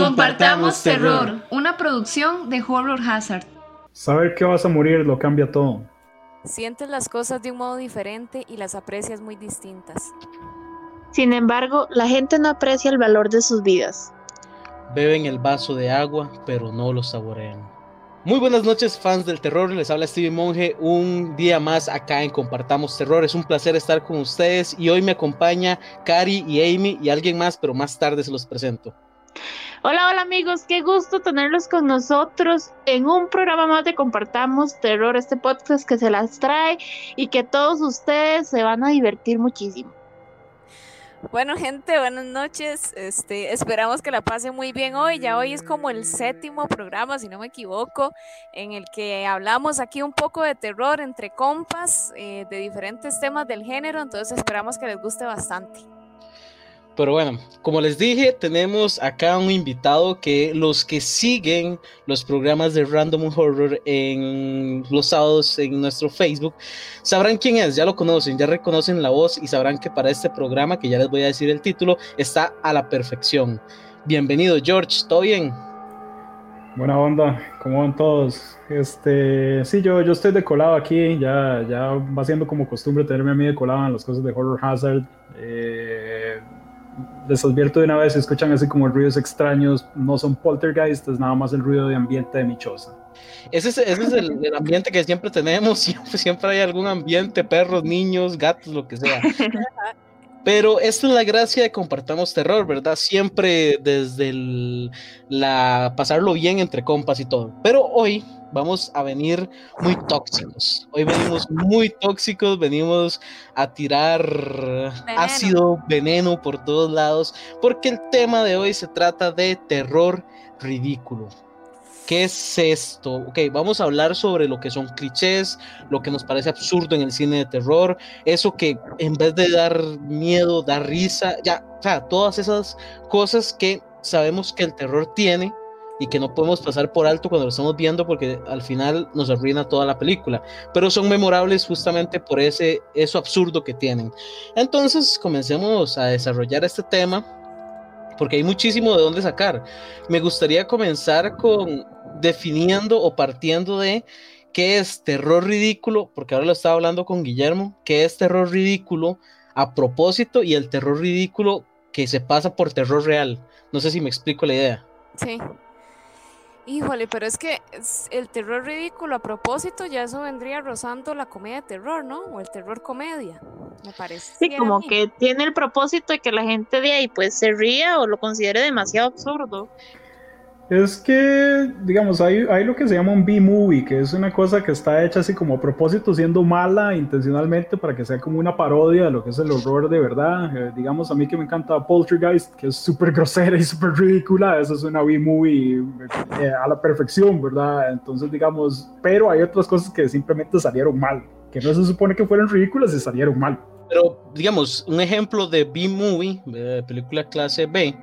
Compartamos Terror, una producción de Horror Hazard. Saber que vas a morir lo cambia todo. Sientes las cosas de un modo diferente y las aprecias muy distintas. Sin embargo, la gente no aprecia el valor de sus vidas. Beben el vaso de agua, pero no lo saborean. Muy buenas noches, fans del terror. Les habla Stevie Monge. Un día más acá en Compartamos Terror. Es un placer estar con ustedes. Y hoy me acompaña Cari y Amy y alguien más, pero más tarde se los presento. Hola, hola amigos, qué gusto tenerlos con nosotros en un programa más de Compartamos Terror, este podcast que se las trae y que todos ustedes se van a divertir muchísimo. Bueno, gente, buenas noches. Este, esperamos que la pasen muy bien hoy. Ya hoy es como el séptimo programa, si no me equivoco, en el que hablamos aquí un poco de terror entre compas, eh, de diferentes temas del género. Entonces esperamos que les guste bastante. Pero bueno, como les dije, tenemos acá un invitado que los que siguen los programas de Random Horror en los sábados en nuestro Facebook sabrán quién es, ya lo conocen, ya reconocen la voz y sabrán que para este programa, que ya les voy a decir el título, está a la perfección. Bienvenido, George, ¿todo bien? Buena onda, ¿cómo van todos? Este, sí, yo, yo estoy decolado aquí, ya, ya va siendo como costumbre tenerme a mí decolado en las cosas de Horror Hazard. Eh, les advierto de una vez, si escuchan así como ruidos extraños, no son poltergeist, es nada más el ruido de ambiente de mi choza. Ese es, ese es el, ambiente que siempre tenemos, siempre, siempre hay algún ambiente, perros, niños, gatos, lo que sea. Pero esta es la gracia de compartamos terror, ¿verdad? Siempre desde el, la pasarlo bien entre compas y todo. Pero hoy vamos a venir muy tóxicos. Hoy venimos muy tóxicos, venimos a tirar ácido, veneno por todos lados, porque el tema de hoy se trata de terror ridículo. ¿Qué es esto? Ok, vamos a hablar sobre lo que son clichés, lo que nos parece absurdo en el cine de terror, eso que en vez de dar miedo, da risa, ya, o sea, todas esas cosas que sabemos que el terror tiene y que no podemos pasar por alto cuando lo estamos viendo porque al final nos arruina toda la película, pero son memorables justamente por ese eso absurdo que tienen. Entonces, comencemos a desarrollar este tema porque hay muchísimo de dónde sacar. Me gustaría comenzar con definiendo o partiendo de qué es terror ridículo, porque ahora lo estaba hablando con Guillermo, qué es terror ridículo a propósito y el terror ridículo que se pasa por terror real. No sé si me explico la idea. Sí. Híjole, pero es que el terror ridículo a propósito, ya eso vendría rozando la comedia de terror, ¿no? O el terror comedia, me parece. Sí, como que tiene el propósito de que la gente de ahí pues se ría o lo considere demasiado absurdo. Es que, digamos, hay, hay lo que se llama un B-movie, que es una cosa que está hecha así como a propósito, siendo mala intencionalmente para que sea como una parodia de lo que es el horror de verdad. Eh, digamos, a mí que me encanta Poltergeist, que es súper grosera y súper ridícula, eso es una B-movie eh, a la perfección, ¿verdad? Entonces, digamos, pero hay otras cosas que simplemente salieron mal, que no se supone que fueran ridículas y salieron mal. Pero, digamos, un ejemplo de B-movie, de película clase B,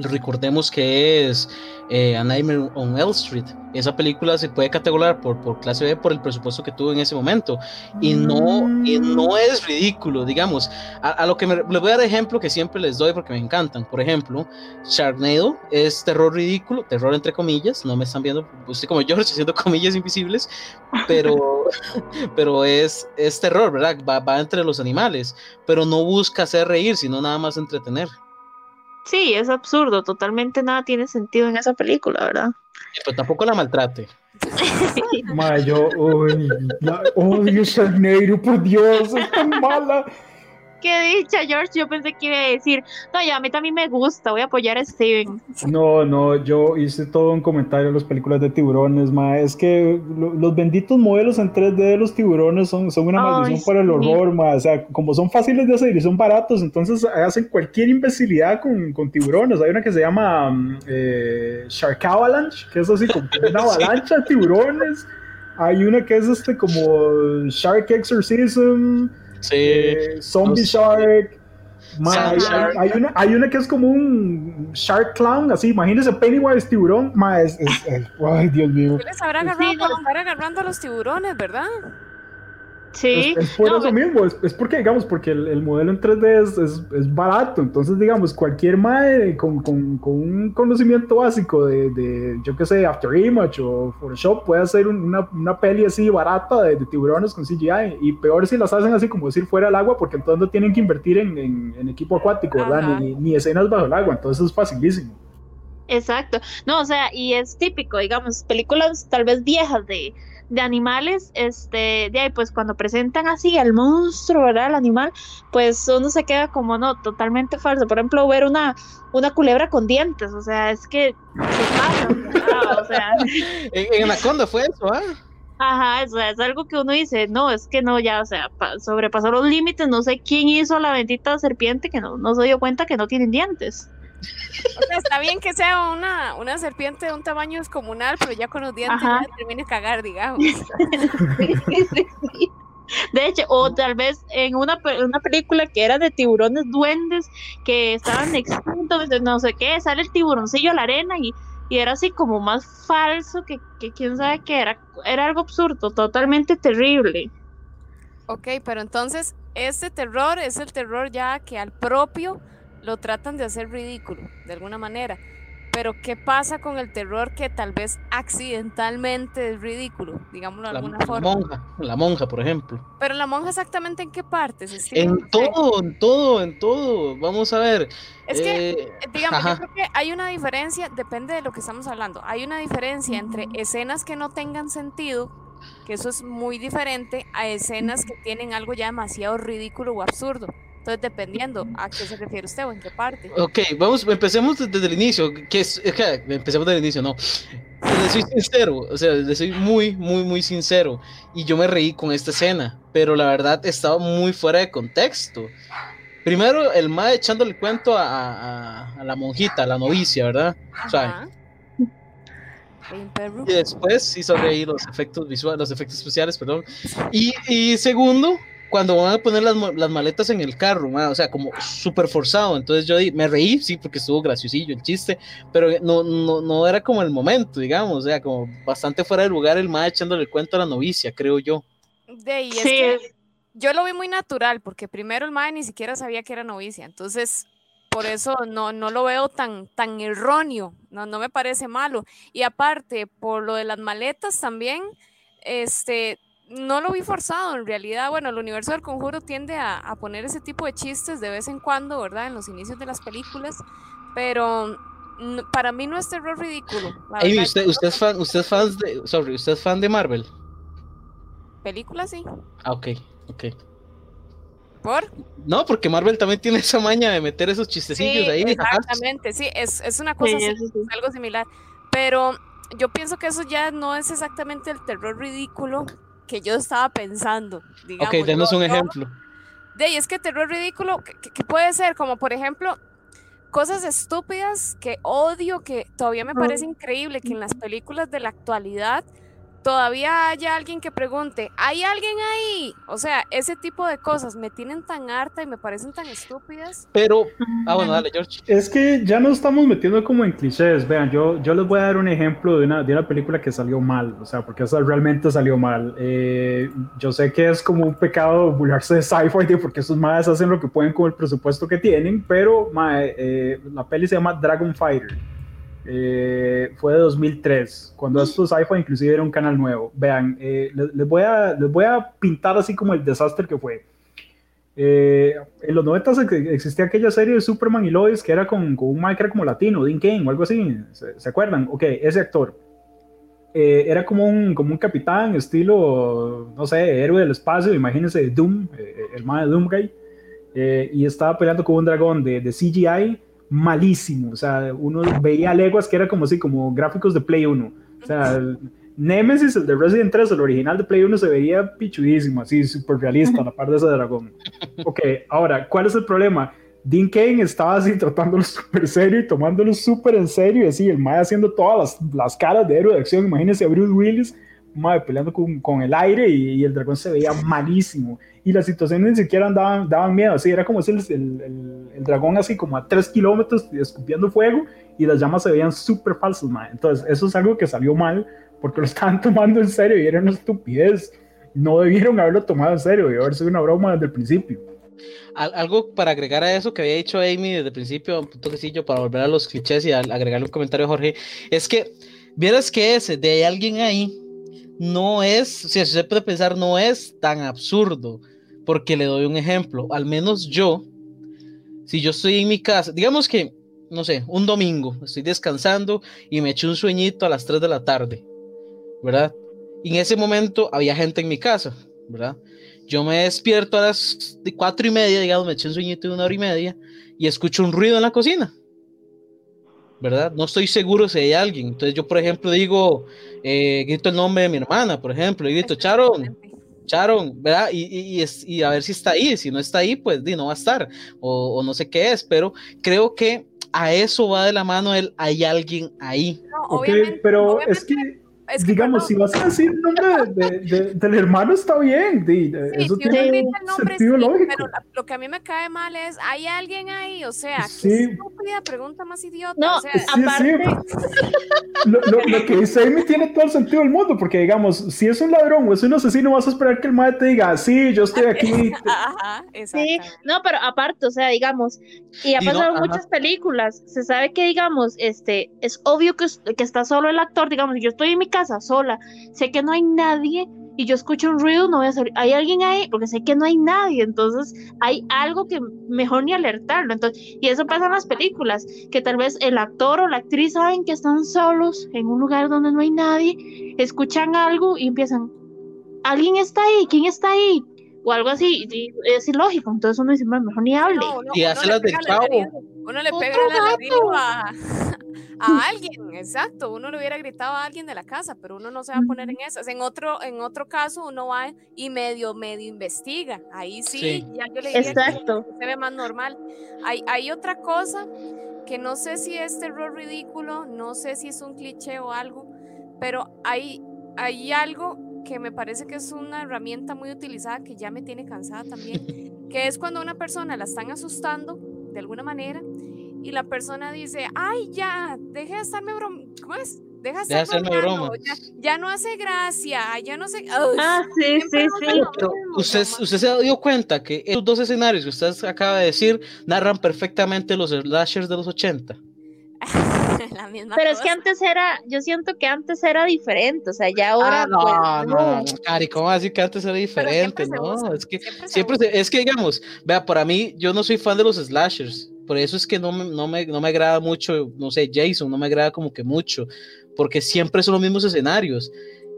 recordemos que es eh, A Nightmare on Elm Street. Esa película se puede categorizar por, por clase B por el presupuesto que tuvo en ese momento. Y no, no es ridículo, digamos. A, lo que me, les voy a dar ejemplo que siempre les doy porque me encantan. Por ejemplo, Sharknado es terror ridículo, terror entre comillas. No me están viendo, pues, como yo, haciendo comillas invisibles, pero, pero es, es terror, ¿verdad? Va, va entre los animales, pero no busca hacer reír, sino nada más entretener. Sí, es absurdo, totalmente nada tiene sentido en esa película, ¿verdad? Pero tampoco la maltrate. Ma, yo uy, la, odio Sharknado, por Dios, es tan mala qué dicha, George. Yo pensé que iba a decir, no, ya a mí también me gusta, voy a apoyar a Steven. No, no, yo hice todo un comentario en las películas de tiburones, ma. Es que los benditos modelos en 3D de los tiburones son, son una maldición para el horror, ma. O sea, como son fáciles de hacer y son baratos, entonces hacen cualquier imbecilidad con, con tiburones. Hay una que se llama mm, eh, Shark Avalanche, que es así como una avalancha de tiburones. Hay una que es este como Shark Exorcism. Sí. Zombie Shark. hay, una, hay, una, que es como un Shark Clown, así, imagínese Pennywise tiburón. Ma, es, ay, Dios mío. les habrá agarrado agarrando a los tiburones, verdad? Sí. Es, por No, eso mismo, es, es porque, digamos, porque el, el modelo en 3D es, es, es barato, entonces, digamos, cualquier mae con, con, con un conocimiento básico de, de, yo qué sé, After Image o Photoshop puede hacer un- una, una peli así barata de, de tiburones con CGI, y peor si las hacen así como decir fuera del agua, porque entonces no tienen que invertir en, en, en equipo acuático, ¿verdad? Ni, ni escenas bajo el agua, entonces es facilísimo. Exacto. No, o sea, y es típico, digamos, películas tal vez viejas de, de animales, este, de ahí, pues cuando presentan así al monstruo, ¿verdad? El animal, pues uno se queda como, no, totalmente falso. Por ejemplo, ver una, una culebra con dientes, o sea, es que se pasa, o sea, En, en Anaconda fue eso, ¿ah? ajá, o sea, es algo que uno dice, no, es que no, ya, o sea, pa- sobrepasó los límites, no sé quién hizo la bendita serpiente que no, no se dio cuenta que no tienen dientes. O sea, está bien que sea una, una serpiente de un tamaño descomunal, pero ya con los dientes Ajá. ya termina de cagar, digamos. Sí, sí, sí. De hecho, o tal vez en una, una película que era de tiburones duendes que estaban extintos, no sé qué, sale el tiburoncillo a la arena y, y era así como más falso que, que quién sabe qué era. Era algo absurdo, totalmente terrible. Ok, pero entonces este terror es el terror ya que al propio lo tratan de hacer ridículo, de alguna manera. Pero ¿qué pasa con el terror que tal vez accidentalmente es ridículo, digámoslo de La, alguna la forma? monja, la monja, por ejemplo. Pero la monja exactamente en qué partes? En todo, en todo, en todo. Vamos a ver. Es que, eh, eh, digamos, ajá. yo creo que hay una diferencia, depende de lo que estamos hablando, hay una diferencia entre escenas que no tengan sentido, que eso es muy diferente, a escenas que tienen algo ya demasiado ridículo o absurdo. Entonces, dependiendo a qué se refiere usted o en qué parte. Ok, vamos, empecemos desde, el inicio. Que es, es que, empecemos desde el inicio, no. Les soy sincero, o sea, les soy muy, muy, muy sincero. Y yo me reí con esta escena, pero la verdad estaba muy fuera de contexto. Primero, el ma echándole el cuento a, a- a la monjita, a la novicia, ¿verdad? O sea, y después hizo reír los efectos visuales, los efectos especiales, perdón. Y, y segundo, cuando van a poner las, las maletas en el carro, ma, o sea, como súper forzado. Entonces yo di- me reí, sí, porque estuvo graciosillo el chiste, pero no, no, no era como el momento, digamos, o sea, como bastante fuera de lugar el ma echándole el cuento a la novicia, creo yo. De ahí es Sí, que yo lo vi muy natural, porque primero el mae ni siquiera sabía que era novicia, entonces por eso no, no lo veo tan, tan erróneo, no, no me parece malo. Y aparte, por lo de las maletas también, este, no lo vi forzado, en realidad, bueno, el universo del conjuro tiende a, a poner ese tipo de chistes de vez en cuando, ¿verdad? En los inicios de las películas, pero para mí no es terror ridículo. usted, usted es fan, usted es fan de, sorry, usted es fan de Marvel. película sí. Ah, ok, ok. ¿Por? No, porque Marvel también tiene esa maña de meter esos chistecillos Sí, ahí. exactamente, sí, es, es una cosa Sí, así, eso sí. es algo similar. Pero yo pienso que eso ya no es exactamente el terror ridículo que yo estaba pensando. Digamos, Ok, denos Yo- un yo- ejemplo. De ahí es que terror ridículo, que, que- que puede ser como por ejemplo cosas estúpidas que odio, que todavía me parece increíble que en las películas de la actualidad todavía haya alguien que pregunte, ¿hay alguien ahí? O sea, ese tipo de cosas me tienen tan harta y me parecen tan estúpidas. Pero, ah, bueno, dale, George. Es que ya nos estamos metiendo como en clichés. Vean, yo, yo les voy a dar un ejemplo de una, de una película que salió mal, o sea, porque esa realmente salió mal. Eh, yo sé que es como un pecado burlarse de sci-fi, porque esos madres hacen lo que pueden con el presupuesto que tienen, pero eh, la peli se llama Dragon Fighter. Eh, fue de 2003, cuando esto sci-fi inclusive era un canal nuevo. Vean, eh, les, les voy a, les voy a pintar así como el desastre que fue. Eh, en los 90 existía aquella serie de Superman y Lois que era con, con un Mike era como latino, Dean Kane o algo así. ¿Se, se acuerdan? Ok, ese actor. Eh, era como un, como un capitán, estilo, no sé, héroe del espacio, imagínense Doom, eh, el man de Doomguy, eh, y estaba peleando con un dragón de, de, CGI malísimo, o sea, uno veía leguas que era como así, como gráficos de Play 1, o sea, Nemesis, el de Resident 3, el original de Play 1, se veía pichudísimo, así, súper realista, a la par de ese dragón. Ok, ahora, ¿cuál es el problema? Dean Kane estaba así tratándolo súper serio y tomándolo súper en serio, y así, el Mae haciendo todas las, las, caras de héroe de acción. Imagínense a Bruce Willis, Mae peleando con, con el aire y, y, el dragón se veía malísimo. Y las situaciones ni siquiera daban, daban miedo, así, era como si el, el, el, dragón así como a 3 kilómetros escupiendo fuego y las llamas se veían súper falsas, Mae. Entonces, eso es algo que salió mal porque lo estaban tomando en serio y era una estupidez. no debieron haberlo tomado en serio, y haber sido una broma desde el principio. algo para agregar a eso que había dicho Amy desde el principio, un toquecillo para volver a los clichés y agregarle un comentario a Jorge, es que vieras que ese de alguien ahí no es, si se puede pensar, no es tan absurdo, porque le doy un ejemplo, al menos yo, si yo estoy en mi casa, digamos que, no sé, un domingo, estoy descansando y me eché un sueñito a las 3 de la tarde, ¿verdad? Y en ese momento había gente en mi casa, ¿verdad? Yo me despierto a las cuatro y media, digamos, me eché un sueñito de una hora y media y escucho un ruido en la cocina. ¿Verdad? No estoy seguro si hay alguien. Entonces yo, por ejemplo, digo, eh, grito el nombre de mi hermana, por ejemplo, y grito, Charon, Charon, ¿verdad? Y, y, y, a ver si está ahí. Si no está ahí, pues di, no va a estar. O, o, no sé qué es, pero creo que a eso va de la mano el hay alguien ahí. No, pero es que digamos, si vas a decir el nombre de, de, del hermano, está bien. De, sí, eso tiene el nombre, sentido sí, lógico. Pero lo que a mí me cae mal es: ¿hay alguien ahí? O sea, sí. qué estúpida pregunta más idiota. No, o sea, sí, aparte. Lo, lo, lo, que dice Amy tiene todo el sentido del mundo, porque digamos, si es un ladrón o es un asesino, vas a esperar que el madre te diga, sí, yo estoy aquí. Ajá, sí, no, pero aparte, o sea, digamos, y ha pasado en muchas películas, se sabe que, digamos, este, es obvio que, que está solo el actor, digamos, yo estoy en mi casa sola, sé que no hay nadie y yo escucho un ruido, no voy a salir, hay alguien ahí, porque sé que no hay nadie, entonces hay algo que mejor ni alertarlo, entonces, y eso pasa en las películas, que tal vez el actor o la actriz saben que están solos en un lugar donde no hay nadie, escuchan algo y empiezan, alguien está ahí, ¿quién está ahí? O algo así, y es ilógico, entonces uno dice, mejor ni hable. No, no, y hace las del chavo. Uno le pega la a, a alguien, exacto. Uno le hubiera gritado a alguien de la casa, pero uno no se va a poner en esas. En otro, en otro caso, uno va y medio, medio investiga. Ahí sí, Sí. ya yo le diría Exacto. que se ve más normal. Hay, hay otra cosa que no sé si es terror ridículo, no sé si es un cliché o algo, pero hay, hay algo que me parece que es una herramienta muy utilizada que ya me tiene cansada también, que es cuando a una persona la están asustando de alguna manera y la persona dice, ay, ya, deje de estarme brom... ¿Cómo es? Deja de hacerme bromas. Ya, ya no hace gracia, ya no sé... Uy, Ah, sí, sí, sí. usted, usted se dio cuenta que esos dos escenarios que usted acaba de decir narran perfectamente los slashers de los 80. La misma Pero es que antes era, yo siento que antes era diferente, o sea, ya ahora. Ah, no, pues, no, no, Cari, ¿cómo así que antes era diferente? No, es que siempre se- es que digamos, vea, para mí, yo no soy fan de los slashers, por eso es que no me, no me, no me agrada mucho, no sé, Jason, no me agrada como que mucho, porque siempre son los mismos escenarios.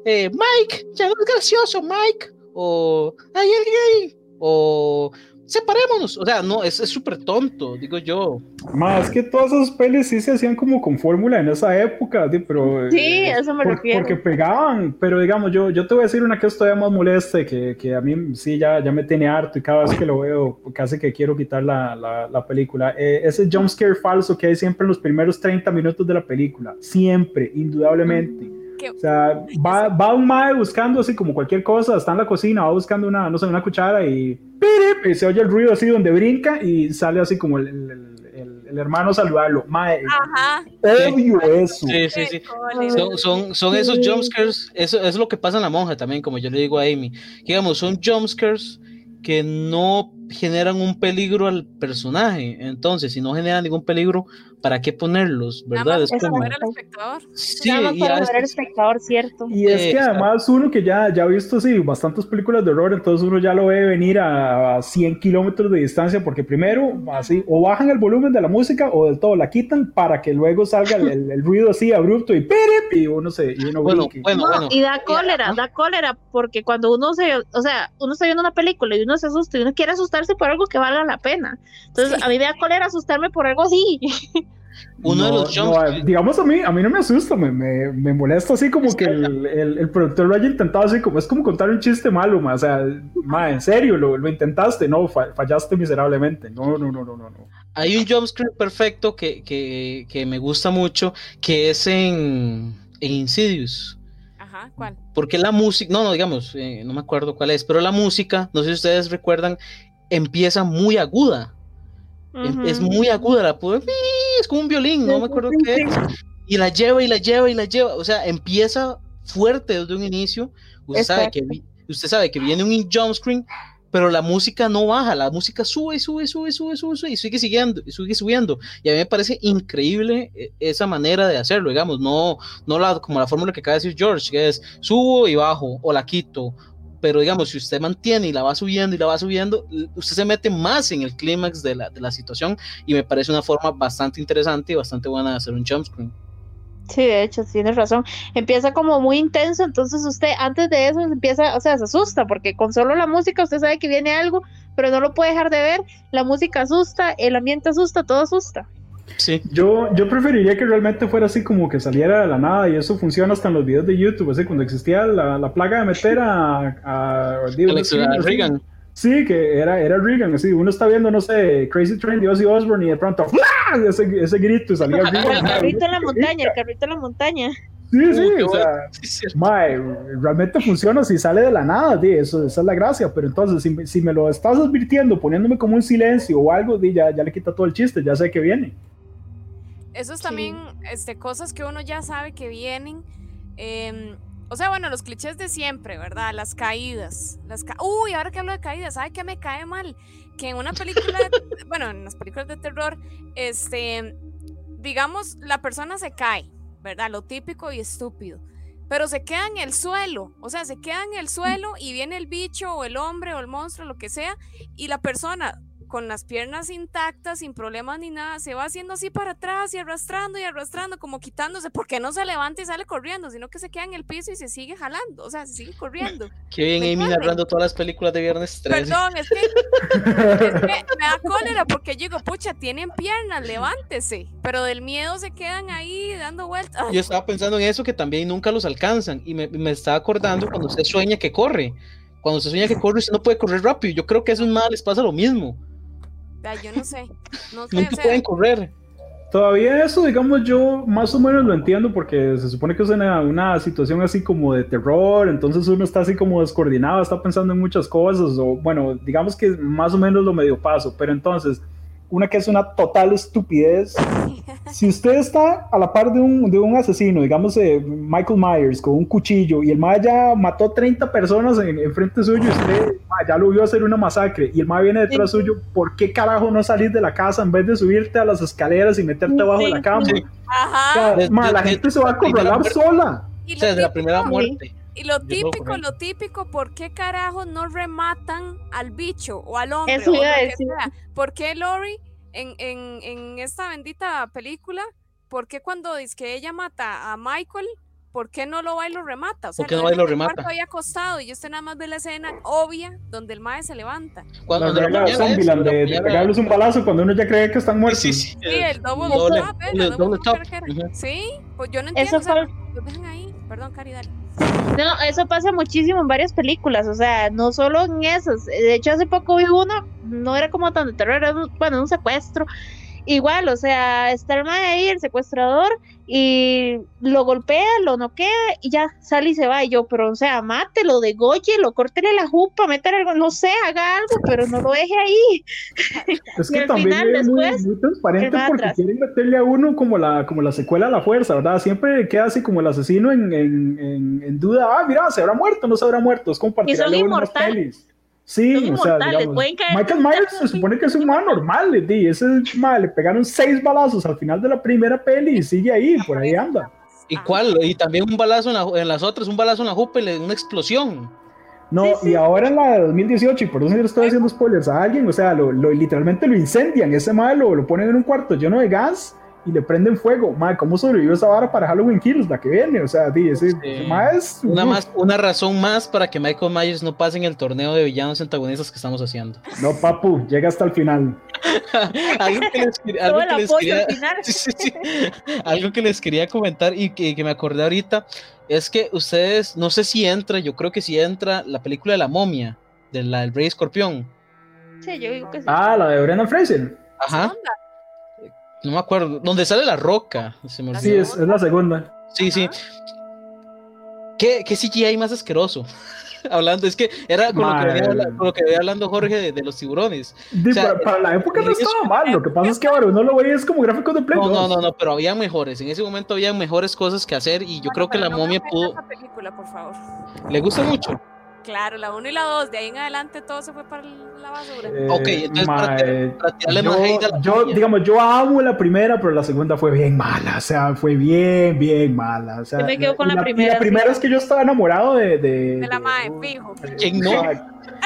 Eh, Mike, ya no es gracioso, Mike, o hay alguien ahí, o separémonos, o sea, no, es es súper tonto, digo yo. Más que todas esas pelis sí se hacían como con fórmula en esa época, pero... Sí, eh, a eso me por- refiero. Porque pegaban, pero digamos, yo, yo te voy a decir una que es todavía más molesta, y que, que a mí sí ya, ya me tiene harto y cada vez que lo veo casi que quiero quitar la, la, la película. Eh, ese jumpscare falso que hay siempre en los primeros 30 minutos de la película, siempre, indudablemente. O sea, va, va un mae buscando así como cualquier cosa, está en la cocina, va buscando una, no sé, una cuchara y, ¡pirip! y se oye el ruido así donde brinca y sale así como el, el- el- el hermano a saludarlo. Mae, Ajá. obvio eso. Sí, sí, sí. Son, son, son esos jumpscares, eso, eso es lo que pasa en la monja también, como yo le digo a Amy. Digamos, son jumpscares que no generan un peligro al personaje. Entonces, si no generan ningún peligro, ¿para qué ponerlos? Nada ¿Verdad? más Es para como. ver al espectador. Sí, Nada más y para al espectador, cierto. Y es que además uno que ya, ya ha visto así bastantes películas de horror, entonces uno ya lo ve venir a, a 100 kilómetros de distancia, porque primero así o bajan el volumen de la música o del todo la quitan para que luego salga el, el- el ruido así abrupto y ¡pirip! y uno se y uno Bueno, bueno, No, bueno. y da cólera, da cólera, porque cuando uno se, o sea, uno está viendo una película y uno se asusta y uno quiere asustarse por algo que valga la pena. Entonces, Sí. a mí me da cólera asustarme por algo así. Uno de No, los no, jumpscares. digamos a mí, a mí no me asusta, me, me, me molesta así como que el, el, el productor lo haya intentado así como es como contar un chiste malo, ma, o sea, ma, en serio, lo, lo intentaste, no, fa- fallaste miserablemente, no, no, no, no, no, no. Hay un jumpscare perfecto que, que, que me gusta mucho, que es en, en Insidious. Ajá, ¿cuál? Porque la música, no, no, digamos, eh, no me acuerdo cuál es, pero la música, no sé si ustedes recuerdan, empieza muy aguda. Em- Es muy aguda, la puedo, es como un violín, no me acuerdo qué es. Y la lleva y la lleva y la lleva, o sea, empieza fuerte desde un inicio. Usted sabe que usted sabe que viene un jump screen, pero la música no baja, la música sube, sube, sube, sube, sube, sube y sigue siguiendo, y sigue subiendo. Y a mí me parece increíble eh, esa manera de hacerlo, digamos, no, no la, como la fórmula que acaba de decir George, que es subo y bajo, o la quito, pero digamos, si usted mantiene y la va subiendo y la va subiendo, usted se mete más en el clímax de la, de la situación y me parece una forma bastante interesante y bastante buena de hacer un jump screen. Sí, de hecho, tienes razón. Empieza como muy intenso, entonces usted antes de eso empieza, o sea, se asusta, porque con solo la música usted sabe que viene algo, pero no lo puede dejar de ver. La música asusta, el ambiente asusta, todo asusta. Sí. Yo, yo preferiría que realmente fuera así como que saliera de la nada y eso funciona hasta en los videos de YouTube, así cuando existía la, la plaga de meter a, a, a, a Reagan. Sí, que era, era Reagan, así, uno está viendo, no sé, Crazy Train de Ozzy Osbourne y de pronto, ese, ese grito salía Reagan. El carrito en la montaña, el carrito en la montaña. Sí, sí, uh, o sea, sí, mae, realmente funciona si sale de la nada, di, eso, esa es la gracia, pero entonces si, si, me lo estás advirtiendo, poniéndome como un silencio o algo, di, ya, ya le quita todo el chiste, ya sé que viene. Eso es también este, cosas que uno ya sabe que vienen. Eh, o sea, bueno, los clichés de siempre, ¿verdad? Las caídas. Las ca Uy, ahora que hablo de caídas, ¿sabe qué me cae mal? Que en una película, de, bueno, en las películas de terror, este, digamos, la persona se cae, ¿verdad? Lo típico y estúpido. Pero se queda en el suelo, o sea, se queda en el suelo y viene el bicho o el hombre o el monstruo, lo que sea, y la persona con las piernas intactas, sin problemas ni nada, se va haciendo así para atrás y arrastrando y arrastrando, como quitándose, porque no se levanta y sale corriendo, sino que se queda en el piso y se sigue jalando, o sea, se sigue corriendo. Qué bien Amy narrando todas las películas de Viernes 13. Perdón, es que, es que me da cólera porque yo digo, pucha, tienen piernas, levántese, pero del miedo se quedan ahí dando vueltas. Yo estaba pensando en eso, que también nunca los alcanzan, y me, me estaba acordando cuando usted sueña que corre. Cuando usted sueña que corre, usted no puede correr rápido. Yo creo que a esos más les pasa lo mismo. Yo no sé. No sé o sea, pueden correr. Todavía eso, digamos, yo más o menos lo entiendo porque se supone que es una, una, situación así como de terror, entonces uno está así como descoordinado, está pensando en muchas cosas, o bueno, digamos que más o menos lo medio paso, pero entonces, una que es una total estupidez, si usted está a la par de un, de un asesino, digamos eh, Michael Myers, con un cuchillo, y el ma ya mató 30 personas en, en frente suyo, y usted ma, ya lo vio hacer una masacre, y el ma viene detrás sí. suyo, ¿por qué carajo no salís de la casa en vez de subirte a las escaleras y meterte abajo de la cama? Sí. Ajá. O sea, ma, la gente se va a acorralar sola. O sea, desde la primera muerte. Y lo típico, lo típico, ¿por qué carajo no rematan al bicho o al hombre? Eso o iba a lo que decir. sea? ¿Por qué Lori en, en, en esta bendita película, por qué cuando dice que ella mata a Michael, ¿por qué no lo va y lo remata? O sea, ¿Por qué no va y lo remata? había acostado y usted nada más ve la escena obvia donde el mae se levanta. Cuando la regla Zombieland, de, de pegarles un balazo cuando uno ya cree que están muertos. Sí, sí, Sí, el double, doble, top, doble- La doble top. top. Ujú. Sí, pues yo no entiendo. Eso o sea, fue- los dejan ahí. Perdón, Cari, dale. No, eso pasa muchísimo en varias películas, o sea, no solo en esas. De hecho, hace poco vi uno, no era como tan de terror, era bueno, un secuestro. Igual, o sea, está el mae ahí, el secuestrador, y lo golpea, lo noquea y ya sale y se va. Y yo, pero o sea, mátelo, dególlelo, córtele la jupa, métale algo, no sé, haga algo, pero no lo deje ahí. Es Y que al también final, es muy, después, muy transparente porque atrás. quieren meterle a uno como la, como la secuela a la fuerza, ¿verdad? Siempre queda así como el asesino en, en, en, en duda, ah, mira, se habrá muerto, no se habrá muerto, es como Y son inmortales. Sí, Son o sea, digamos, Michael Myers se supone que es un man normal, di, ese ma, le pegaron seis balazos al final de la primera peli y sigue ahí, por ahí anda. ¿Y cuál? Y también un balazo en, la- en las otras, un balazo en la jupa y una explosión. No, Sí, sí. y ahora en la de 2018, y por eso le estoy haciendo spoilers a alguien, o sea, lo, lo- literalmente lo incendian, ese malo, lo ponen en un cuarto lleno de gas y le prenden fuego. Madre, ¿cómo sobrevivió esa vara para Halloween Kills, la que viene? O sea, di, ese, mae es... Una, más, una razón más para que Michael Myers no pase en el torneo de villanos antagonistas que estamos haciendo. No, papu, llega hasta el final. algo que les, quería- todo algo el que les apoyo quería, al final. Sí, sí, sí. Algo que les quería comentar y que, que me acordé ahorita es que ustedes, no sé si entra, yo creo que sí entra la película de la momia, de la del Rey Escorpión. Sí, yo digo que sí. Ah, la de Brendan Fraser. Ajá. No me acuerdo. Donde sale la roca. Se me Sí, es, es la segunda. Sí, sí. ¿Qué, qué CGI más asqueroso? Hablando, es que era con lo que, venía, Madre. habla- con lo que venía hablando Jorge de, de los tiburones. Di, O sea, para, para la época no es- estaba mal, lo que pasa es que ahora uno lo ve y es como gráficos de Play No, no, 2. no, no, pero había mejores. En ese momento había mejores cosas que hacer y yo Bueno, creo que la no momia pudo. esa película, por favor. ¿Le gusta mucho? Claro, la 1 y la 2, de ahí en adelante todo se fue para la basura. Eh, Ok, entonces para, mae, para tirarle más yo, hate a la yo, digamos, yo amo la primera, pero la segunda fue bien mala, o sea, fue bien, bien mala. O sea, Yo me quedo con la primera, La primera sí. es que yo estaba enamorado de... De, De la mae, fijo. ¿Quién no?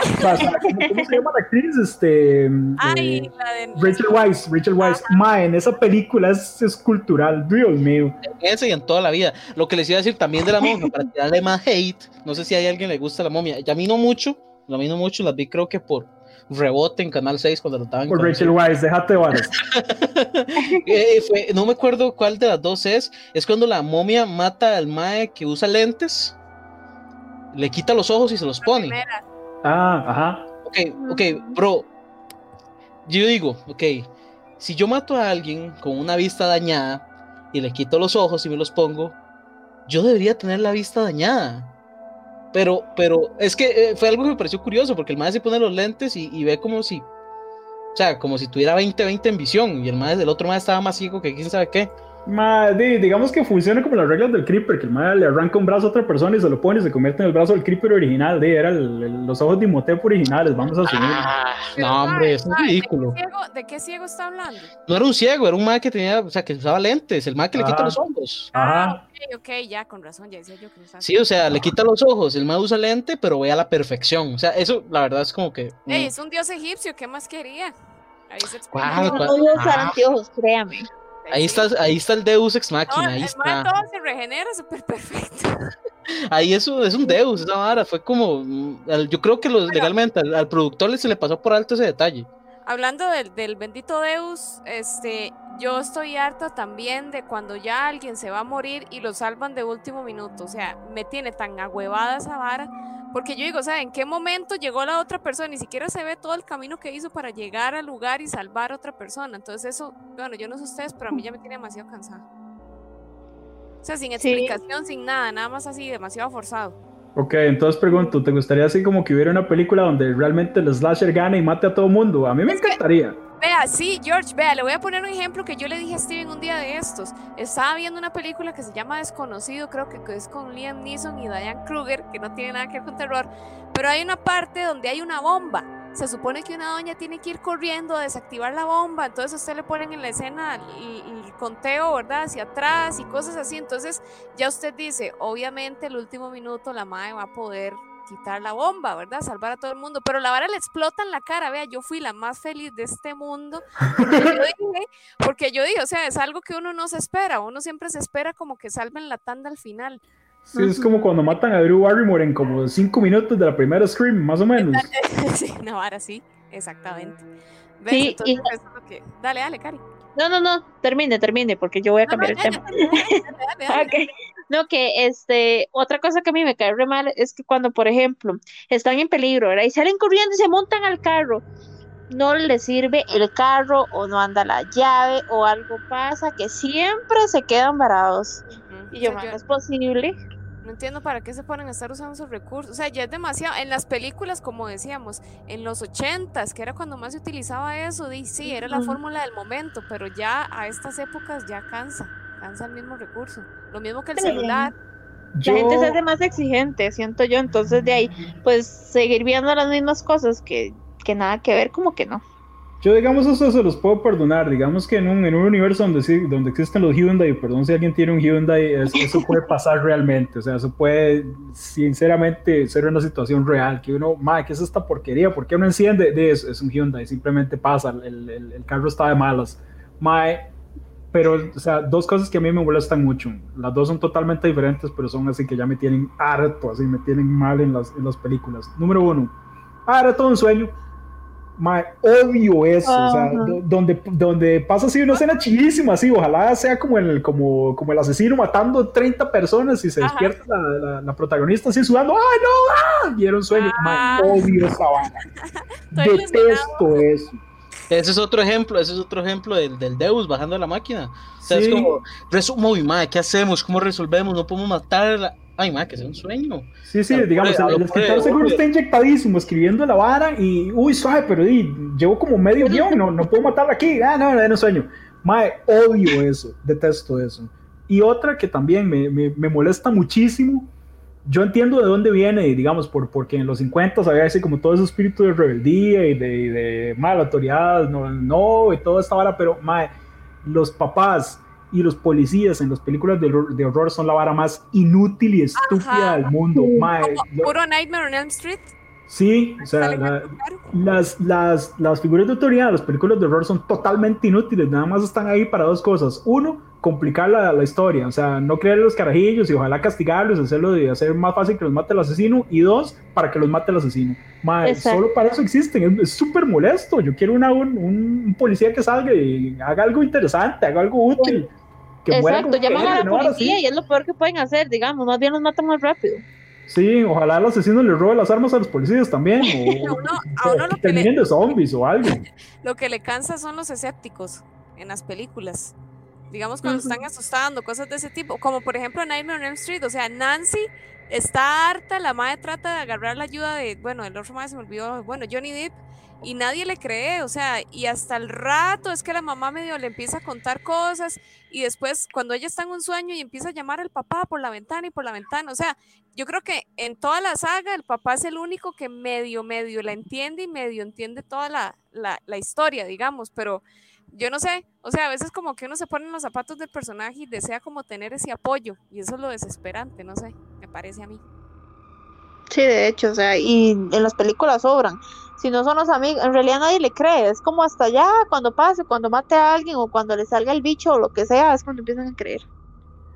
¿cómo, se llama la actriz? Este, Ay, eh, la de. Rachel Weisz, Rachel Weisz. Mae, en esa película es, es cultural, Dios mío. Y en toda la vida. Lo que les iba a decir también de la momia, para tirarle más hate, no sé si hay alguien que le gusta la momia. Y a mí no mucho, a mí no mucho, las vi creo que por rebote en Canal 6 cuando lo estaban Por Rachel Weisz, déjate de varas. Eh, fue- no me acuerdo cuál de las dos es. Es cuando la momia mata al mae que usa lentes, le quita los ojos y se los pone. primera. Ah, ajá. Ok, ok, bro. Yo digo, ok, si yo mato a alguien con una vista dañada y le quito los ojos y me los pongo, yo debería tener la vista dañada. Pero, pero es que eh, fue algo que me pareció curioso porque el mae se pone los lentes y, y ve como si, o sea, como si tuviera 20-20 en visión y el mae del otro mae estaba más ciego que quién sabe qué. Di- digamos que funciona como las reglas del Creeper, que el mae le arranca un brazo a otra persona y se lo pone y se convierte en el brazo del Creeper original. Di, era el- el- los ojos de Imhotep originales, vamos a asumir. Ah, no, hombre, es mae, ridículo. ¿De qué, ciego, ¿De qué ciego está hablando? No era un ciego, era un mae que tenía, o sea, que usaba lentes, el mae que le quita Ajá. los ojos. Ajá. Ah, ok, ok, ya, con razón, ya decía yo que no estaba. Sí, o sea, le quita los ojos, el mae usa lente, pero ve a la perfección. O sea, eso la verdad es como que. mm, Ey, es un dios egipcio, ¿qué más quería? Ahí se explica. ¿Cuál, No cuál? voy a Ah. ahí está, ahí está el Deus ex No, machina, ahí el mae está. todo se regenera súper perfecto. Ahí eso es un Deus, esa vara. Fue como. mm, Yo creo que los, legalmente al, al productor se le pasó por alto ese detalle. Hablando del, del bendito Deus, este, yo estoy harta también de cuando ya alguien se va a morir y lo salvan de último minuto. O sea, me tiene tan agüevada esa vara. Porque yo digo, o sea, ¿en qué momento llegó la otra persona? Ni siquiera se ve todo el camino que hizo para llegar al lugar y salvar a otra persona. Entonces eso, bueno, yo no sé ustedes, pero a mí ya me tiene demasiado cansada. O sea, sin Sí. explicación, sin nada, nada más así, demasiado forzado. Ok, entonces pregunto, ¿te gustaría así como que hubiera una película donde realmente el slasher gane y mate a todo mundo? A mí me Es que- encantaría. Vea, sí, George, vea, le voy a poner un ejemplo que yo le dije a Steven un día de estos. Estaba viendo una película que se llama Desconocido, creo que que es con Liam Neeson y Diane Kruger, que no tiene nada que ver con terror, pero hay una parte donde hay una bomba. Se supone que una doña tiene que ir corriendo a desactivar la bomba, entonces a usted le ponen en la escena el, el conteo, ¿verdad? Hacia atrás y cosas así. Entonces ya usted dice, obviamente el último minuto la madre va a poder quitar la bomba, ¿verdad? Salvar a todo el mundo. Pero la vara le explota en la cara, vea, yo fui la más feliz de este mundo. Porque yo dije, porque yo dije, o sea, es algo que uno no se espera, uno siempre se espera como que salven la tanda al final. Sí, es como cuando matan a Drew Barrymore en como cinco minutos de la primera Scream, más o menos. sí, una vara así, exactamente. ¿Ves? Sí, Entonces, y- eso es lo que... Dale, dale, Cari. No, no, no, termine, termine, porque yo voy a No, no, cambiar el tema. dale, dale, dale. Ok. No, que este, otra cosa que a mí me cae re mal es que cuando, por ejemplo, están en peligro, ¿verdad? Y salen corriendo y se montan al carro, no les sirve el carro o no anda la llave o algo pasa, que siempre se quedan varados. Ujú. Y yo, O sea, "Ma, yo no es posible. No entiendo para qué se ponen a estar usando esos recursos. O sea, ya es demasiado. En las películas, como decíamos, en los ochentas, que era cuando más se utilizaba eso, sí, era la fórmula del momento, pero ya a estas épocas ya cansa, cansa el mismo recurso. Lo mismo que el Sí. celular. Yo, La gente se hace más exigente, siento yo, entonces de ahí, pues seguir viendo las mismas cosas que, que nada que ver, como que no. Yo, digamos, eso se los puedo perdonar. Digamos que en un, en un universo donde, sí- donde existen los Hyundai, perdón si alguien tiene un Hyundai, es- eso puede pasar realmente. O sea, eso puede, sinceramente, ser una situación real. Que uno, madre, ¿qué es esta porquería? ¿Por qué no enciende? De eso, es un Hyundai, simplemente pasa. El, el- el carro está de malas. Mae, pero, o sea, dos cosas que a mí me molestan mucho. Las dos son totalmente diferentes, pero son así que ya me tienen harto, así me tienen mal en las, en las películas. Número uno, ah, era todo un sueño. Mae, odio eso, o sea, Ajá. do- donde, donde pasa así una escena chillísima, así, ojalá sea como el, como, como el asesino matando 30 personas y se Ajá. despierta la, la- la protagonista así sudando, ¡ay no! ¡Ah! Un sueño, Ah. Mae, odio esa Estoy detesto eso. Ese es otro ejemplo, ese es otro ejemplo del, del Deus bajando la máquina. O sea, es Sí. como, resumo, y madre, ¿qué hacemos? ¿Cómo resolvemos? No podemos matarla. Ay, madre, que sea un sueño. Sí, sí, A lo digamos, pobre- el, escritor pobre- seguro está inyectadísimo escribiendo la vara y, uy, suave, pero di, llevo como medio guion, no, no puedo matarla aquí, ah, no, no, no sueño. Mae, odio eso, detesto eso. Y otra que también me, me, me molesta muchísimo yo entiendo de dónde viene, digamos, por, porque en los 50 había así como todo ese espíritu de rebeldía y de, de mala autoridad, no, no, y toda esta vara, pero mae, los papás y los policías en las películas de, horror- de horror son la vara más inútil y estúpida Ajá. del mundo, mae. Lo- puro Nightmare on Elm Street. Sí, o sea, la- las, las, las figuras de autoridad las películas de horror son totalmente inútiles, nada más están ahí para dos cosas. Uno, complicar la, la historia, o sea, no creer los carajillos y ojalá castigarlos, hacerlo de hacer más fácil que los mate el asesino. Y dos, para que los mate el asesino. Solo para eso existen, es- súper molesto. Yo quiero una, un, un policía que salga y haga algo interesante, haga algo útil. Que muera Exacto, como llaman que, a la no, policía y es lo peor que pueden hacer, digamos, más bien los matan más rápido. Sí, ojalá el asesino le robe las armas a los policías también. O, A uno- a uno lo que le- zombies o algo. Lo que le cansa son los escépticos en las películas. Digamos cuando están asustando, cosas de ese tipo. Como por ejemplo Nightmare on Elm Street. O sea, Nancy está harta, la madre trata de agarrar la ayuda de, bueno, el otro madre se me olvidó, bueno, Johnny Depp. Y nadie le cree, o sea, y hasta el rato es que la mamá medio le empieza a contar cosas y después cuando ella está en un sueño y empieza a llamar al papá por la ventana y por la ventana, o sea, yo creo que en toda la saga el papá es el único que medio, medio la entiende y medio entiende toda la, la, la historia, digamos, pero yo no sé, o sea, a veces como que uno se pone en los zapatos del personaje y desea como tener ese apoyo y eso es lo desesperante, no sé, me parece a mí. Sí, de hecho, o sea, y en las películas sobran. Si no son los amigos, en realidad nadie le cree, es como hasta allá cuando pase, cuando mate a alguien o cuando le salga el bicho o lo que sea, es cuando empiezan a creer.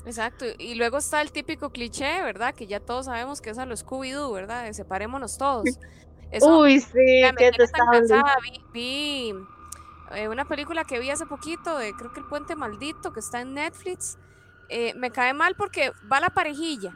Exacto, y luego está el típico cliché, ¿verdad? Que ya todos sabemos que es a lo Scooby-Doo, ¿verdad? De separémonos todos. Eso, Uy, sí, qué. Vi, vi, eh, una película que vi hace poquito de creo que El Puente Maldito, que está en Netflix. Eh, me cae mal porque va la parejilla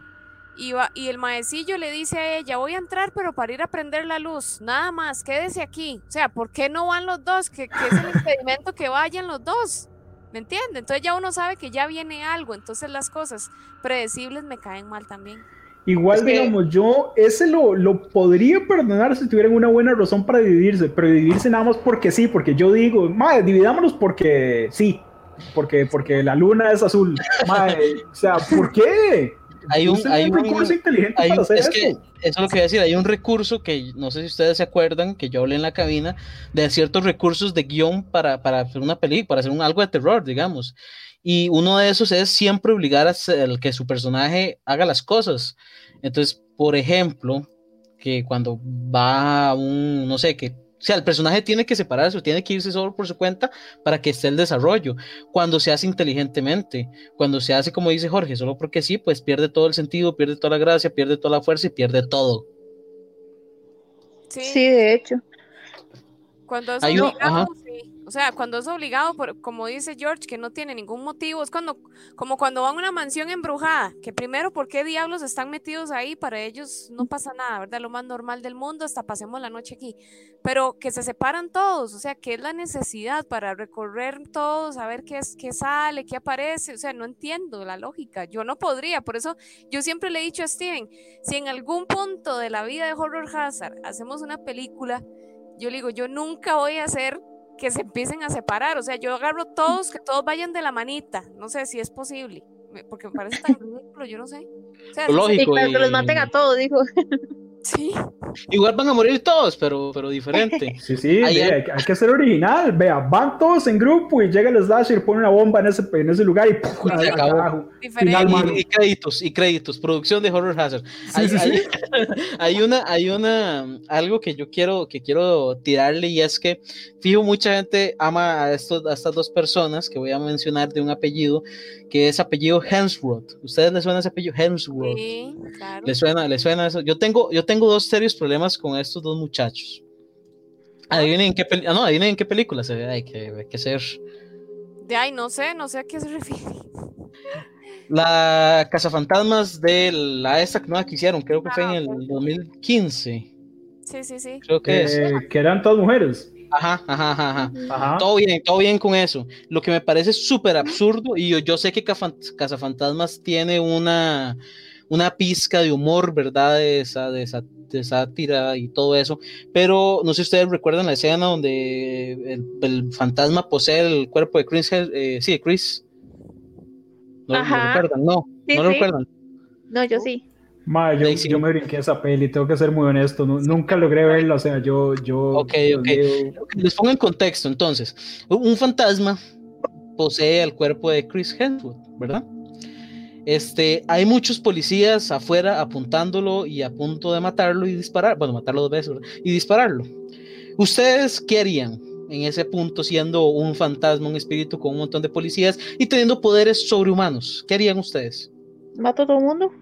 y, va, y el maecillo le dice a ella, voy a entrar pero para ir a prender la luz, nada más, quédese aquí. O sea, ¿por qué no van los dos? ¿Qué, qué es el impedimento que vayan los dos? ¿Me entiende? Entonces ya uno sabe que ya viene algo, entonces las cosas predecibles me caen mal también. Igual, Es que- digamos, yo ese lo, lo podría perdonar si tuvieran una buena razón para dividirse, pero dividirse nada más porque sí, porque yo digo, madre, dividámonos porque sí, porque, porque la luna es azul. Madre, o sea, ¿por qué? Hay un- hay un- recurso inteligente Hay para un- hacer es eso. que eso es lo que voy a decir, hay un recurso que no sé si ustedes se acuerdan, que yo hablé en la cabina, de ciertos recursos de guion para, para hacer una película, para hacer un, algo de terror, digamos. Y uno de esos es siempre obligar a que su personaje haga las cosas. Entonces, por ejemplo, que cuando va a un, no sé, que, o sea, el personaje tiene que separarse, o tiene que irse solo por su cuenta para que esté el desarrollo. Cuando se hace inteligentemente, cuando se hace como dice Jorge, solo porque sí, pues pierde todo el sentido, pierde toda la gracia, pierde toda la fuerza y pierde todo. Sí, Sí, de hecho. Cuando es Hay un- obligado, ajá. O sea, cuando es obligado, por, como dice George, que no tiene ningún motivo, es cuando, como cuando van a una mansión embrujada, que primero, ¿por qué diablos están metidos ahí? Para ellos no pasa nada, ¿verdad? Lo más normal del mundo, hasta pasemos la noche aquí. Pero que se separan todos, o sea, ¿qué es la necesidad para recorrer todos, a ver qué, es, qué sale, qué aparece? O sea, no entiendo la lógica. Yo no podría, por eso yo siempre le he dicho a Steven, si en algún punto de la vida de Horror Hazard hacemos una película, yo le digo, yo nunca voy a hacer que se empiecen a separar, o sea, yo agarro todos, que todos vayan de la manita, no sé si es posible, me- porque me parece tan ridículo, yo no sé. O sea, Lógico. Y claro, que los maten a todos, dijo. sí, Igual van a morir todos, pero, pero diferente. Sí, sí, hay- hay, hay que ser original. Vea, van todos en grupo y llega el slasher y pone una bomba en ese, en ese lugar y ¡puf! Y se acabó. Final. Y, y créditos, y créditos, producción de Horror Hazard. Sí, hay, sí, hay- sí. hay una, hay una, algo que yo quiero, que quiero tirarle y es que, fijo, mucha gente ama a, estos, a estas dos personas que voy a mencionar de un apellido, que es apellido Hemsworth. ¿Ustedes les suena ese apellido Hemsworth? Sí, claro. ¿Les suena, les suena eso? Yo tengo, yo tengo dos serios problemas con estos dos muchachos. Adivinen en qué, peli- ah, no, adivinen en qué película se ve, hay que, hay que ser. De ahí, no sé, no sé a qué se refiere. La Cazafantasmas de la esta nueva que hicieron, creo que fue en Ah, el ok. 2015. Sí, sí, sí. Creo que es. Eh, que eran todas mujeres. Ajá, ajá, ajá, ajá. Todo bien, todo bien con eso. Lo que me parece súper absurdo, y yo, yo sé que Cazafantasmas tiene una, una pizca de humor, ¿verdad? De, esa, de, esa, de sátira y todo eso, pero no sé si ustedes recuerdan la escena donde el, el fantasma posee el cuerpo de Chris, eh, sí, de Chris. ¿No, lo Ajá. recuerdan? No, Sí, no lo sí. recuerdan. No, yo sí. Ma, yo, yo, me brinqué esa peli, tengo que ser muy honesto, nunca logré verla, o sea, yo... yo ok, ok. Les pongo en contexto, entonces. Un fantasma posee el cuerpo de Chris Hemsworth, ¿verdad? Este, hay muchos policías afuera apuntándolo y a punto de matarlo y disparar, bueno, matarlo dos veces, y dispararlo. ¿Ustedes qué harían en ese punto siendo un fantasma, un espíritu con un montón de policías y teniendo poderes sobrehumanos? ¿Qué harían ustedes? ¿Mato a todo el mundo?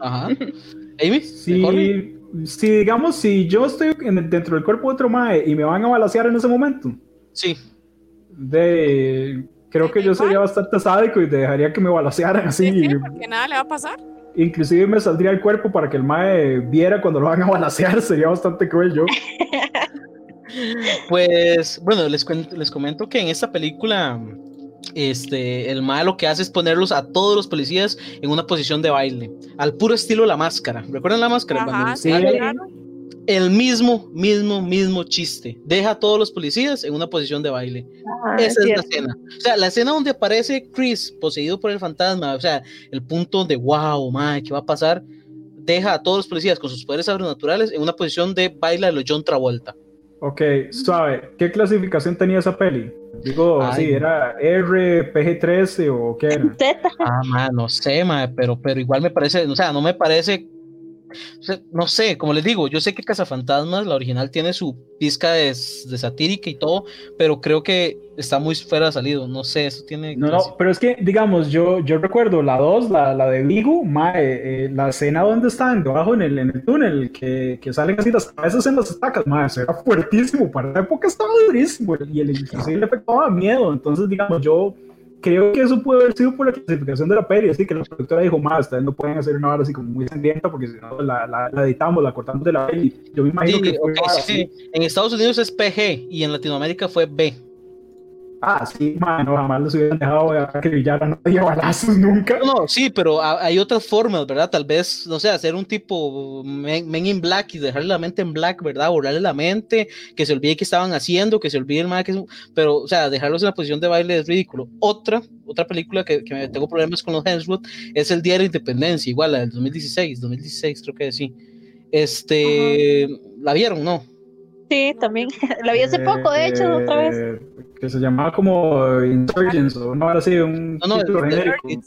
Ajá. Amy, si, si digamos, si yo estoy dentro del cuerpo de otro mae y me van a balasear en ese momento. Sí. De, creo que yo sería bastante sádico y dejaría que me balasearan así. Sí, porque nada le va a pasar. Inclusive me saldría el cuerpo para que el mae viera cuando lo van a balasear, sería bastante cruel yo. Pues, bueno, les, les comento que en esta película este, el malo lo que hace es ponerlos a todos los policías en una posición de baile, al puro estilo la máscara. ¿Recuerdan la máscara? El mismo, mismo, mismo chiste. Deja a todos los policías en una posición de baile. Ah, Esa es, la escena. O sea, la escena donde aparece Chris poseído por el fantasma, o sea, el punto de wow, madre, ¿qué va a pasar? Deja a todos los policías con sus poderes sobrenaturales en una posición de baile de los John Travolta. Ok, suave. ¿Qué clasificación tenía esa peli? Digo, sí, ¿era R, PG-13 o qué era? Ah, no sé, ma, pero, pero igual me parece, o sea, no me parece no sé, como les digo, yo sé que Cazafantasmas, la original, tiene su pizca de, satírica y todo, pero creo que está muy fuera de salido. No sé, eso tiene. No, no, pero es que, digamos, yo, yo recuerdo la 2, la, la, de Vigo, mae, eh, la escena donde están debajo en el, en el túnel, que, que salen así las cabezas en las estacas, mae, eso era fuertísimo. Para la época estaba durísimo y el, inclusive le afectaba miedo. Entonces, digamos, yo creo que eso puede haber sido por la clasificación de la peli, así que la productora dijo, más, ustedes no pueden hacer una hora así como muy sangrienta porque si no la, la, editamos, la cortamos de la peli. Yo me imagino que sí, En Estados Unidos es PG y en Latinoamérica fue B. Ah, sí, mano, jamás los hubieran dejado acribillar a nadie balazos nunca. No, sí, pero hay otras formas, ¿verdad? Tal vez, no sé, hacer un tipo men, in black y dejarle la mente en black, ¿verdad? Borrarle la mente, que se olvide que estaban haciendo, que se olvide el mal, que pero, o sea, dejarlos en la posición de baile es ridículo. Otra, otra película que, que tengo problemas con los Hemsworth es El Día de la Independencia, igual, la del 2016, 2016 creo que sí. Este, ¿la vieron? No. Sí, también. La vi hace poco, de hecho, otra vez. Eh, que se llamaba como Insurgents o no, así, un no, no,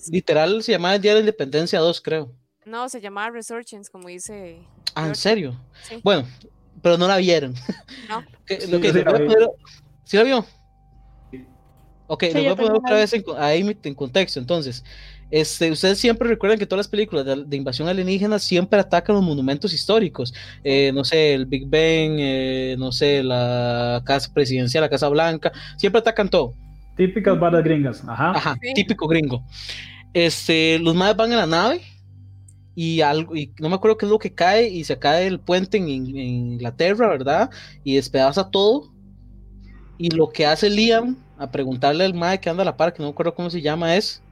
literal, se llamaba el Día de la Independencia 2, creo. No, se llamaba Resurgence, como dice. Ah, ¿en serio? Bueno, pero no la vieron. No. lo que, sí, la vio? Ok, lo voy a poner otra vez ahí en contexto. Entonces, este, ustedes siempre recuerdan que todas las películas de, invasión alienígena siempre atacan los monumentos históricos. Eh, no sé, el Big Ben, eh, no sé, la Casa Presidencial, la Casa Blanca, siempre atacan todo. Típicas balas gringas, ajá. Ajá, típico gringo. Este, los más van a la nave y algo, y no me acuerdo qué es lo que cae, y se cae el puente en, Inglaterra, ¿verdad? Y despedaza todo. Y lo que hace Liam a preguntarle al mae que anda a la par, que no me acuerdo cómo se llama, es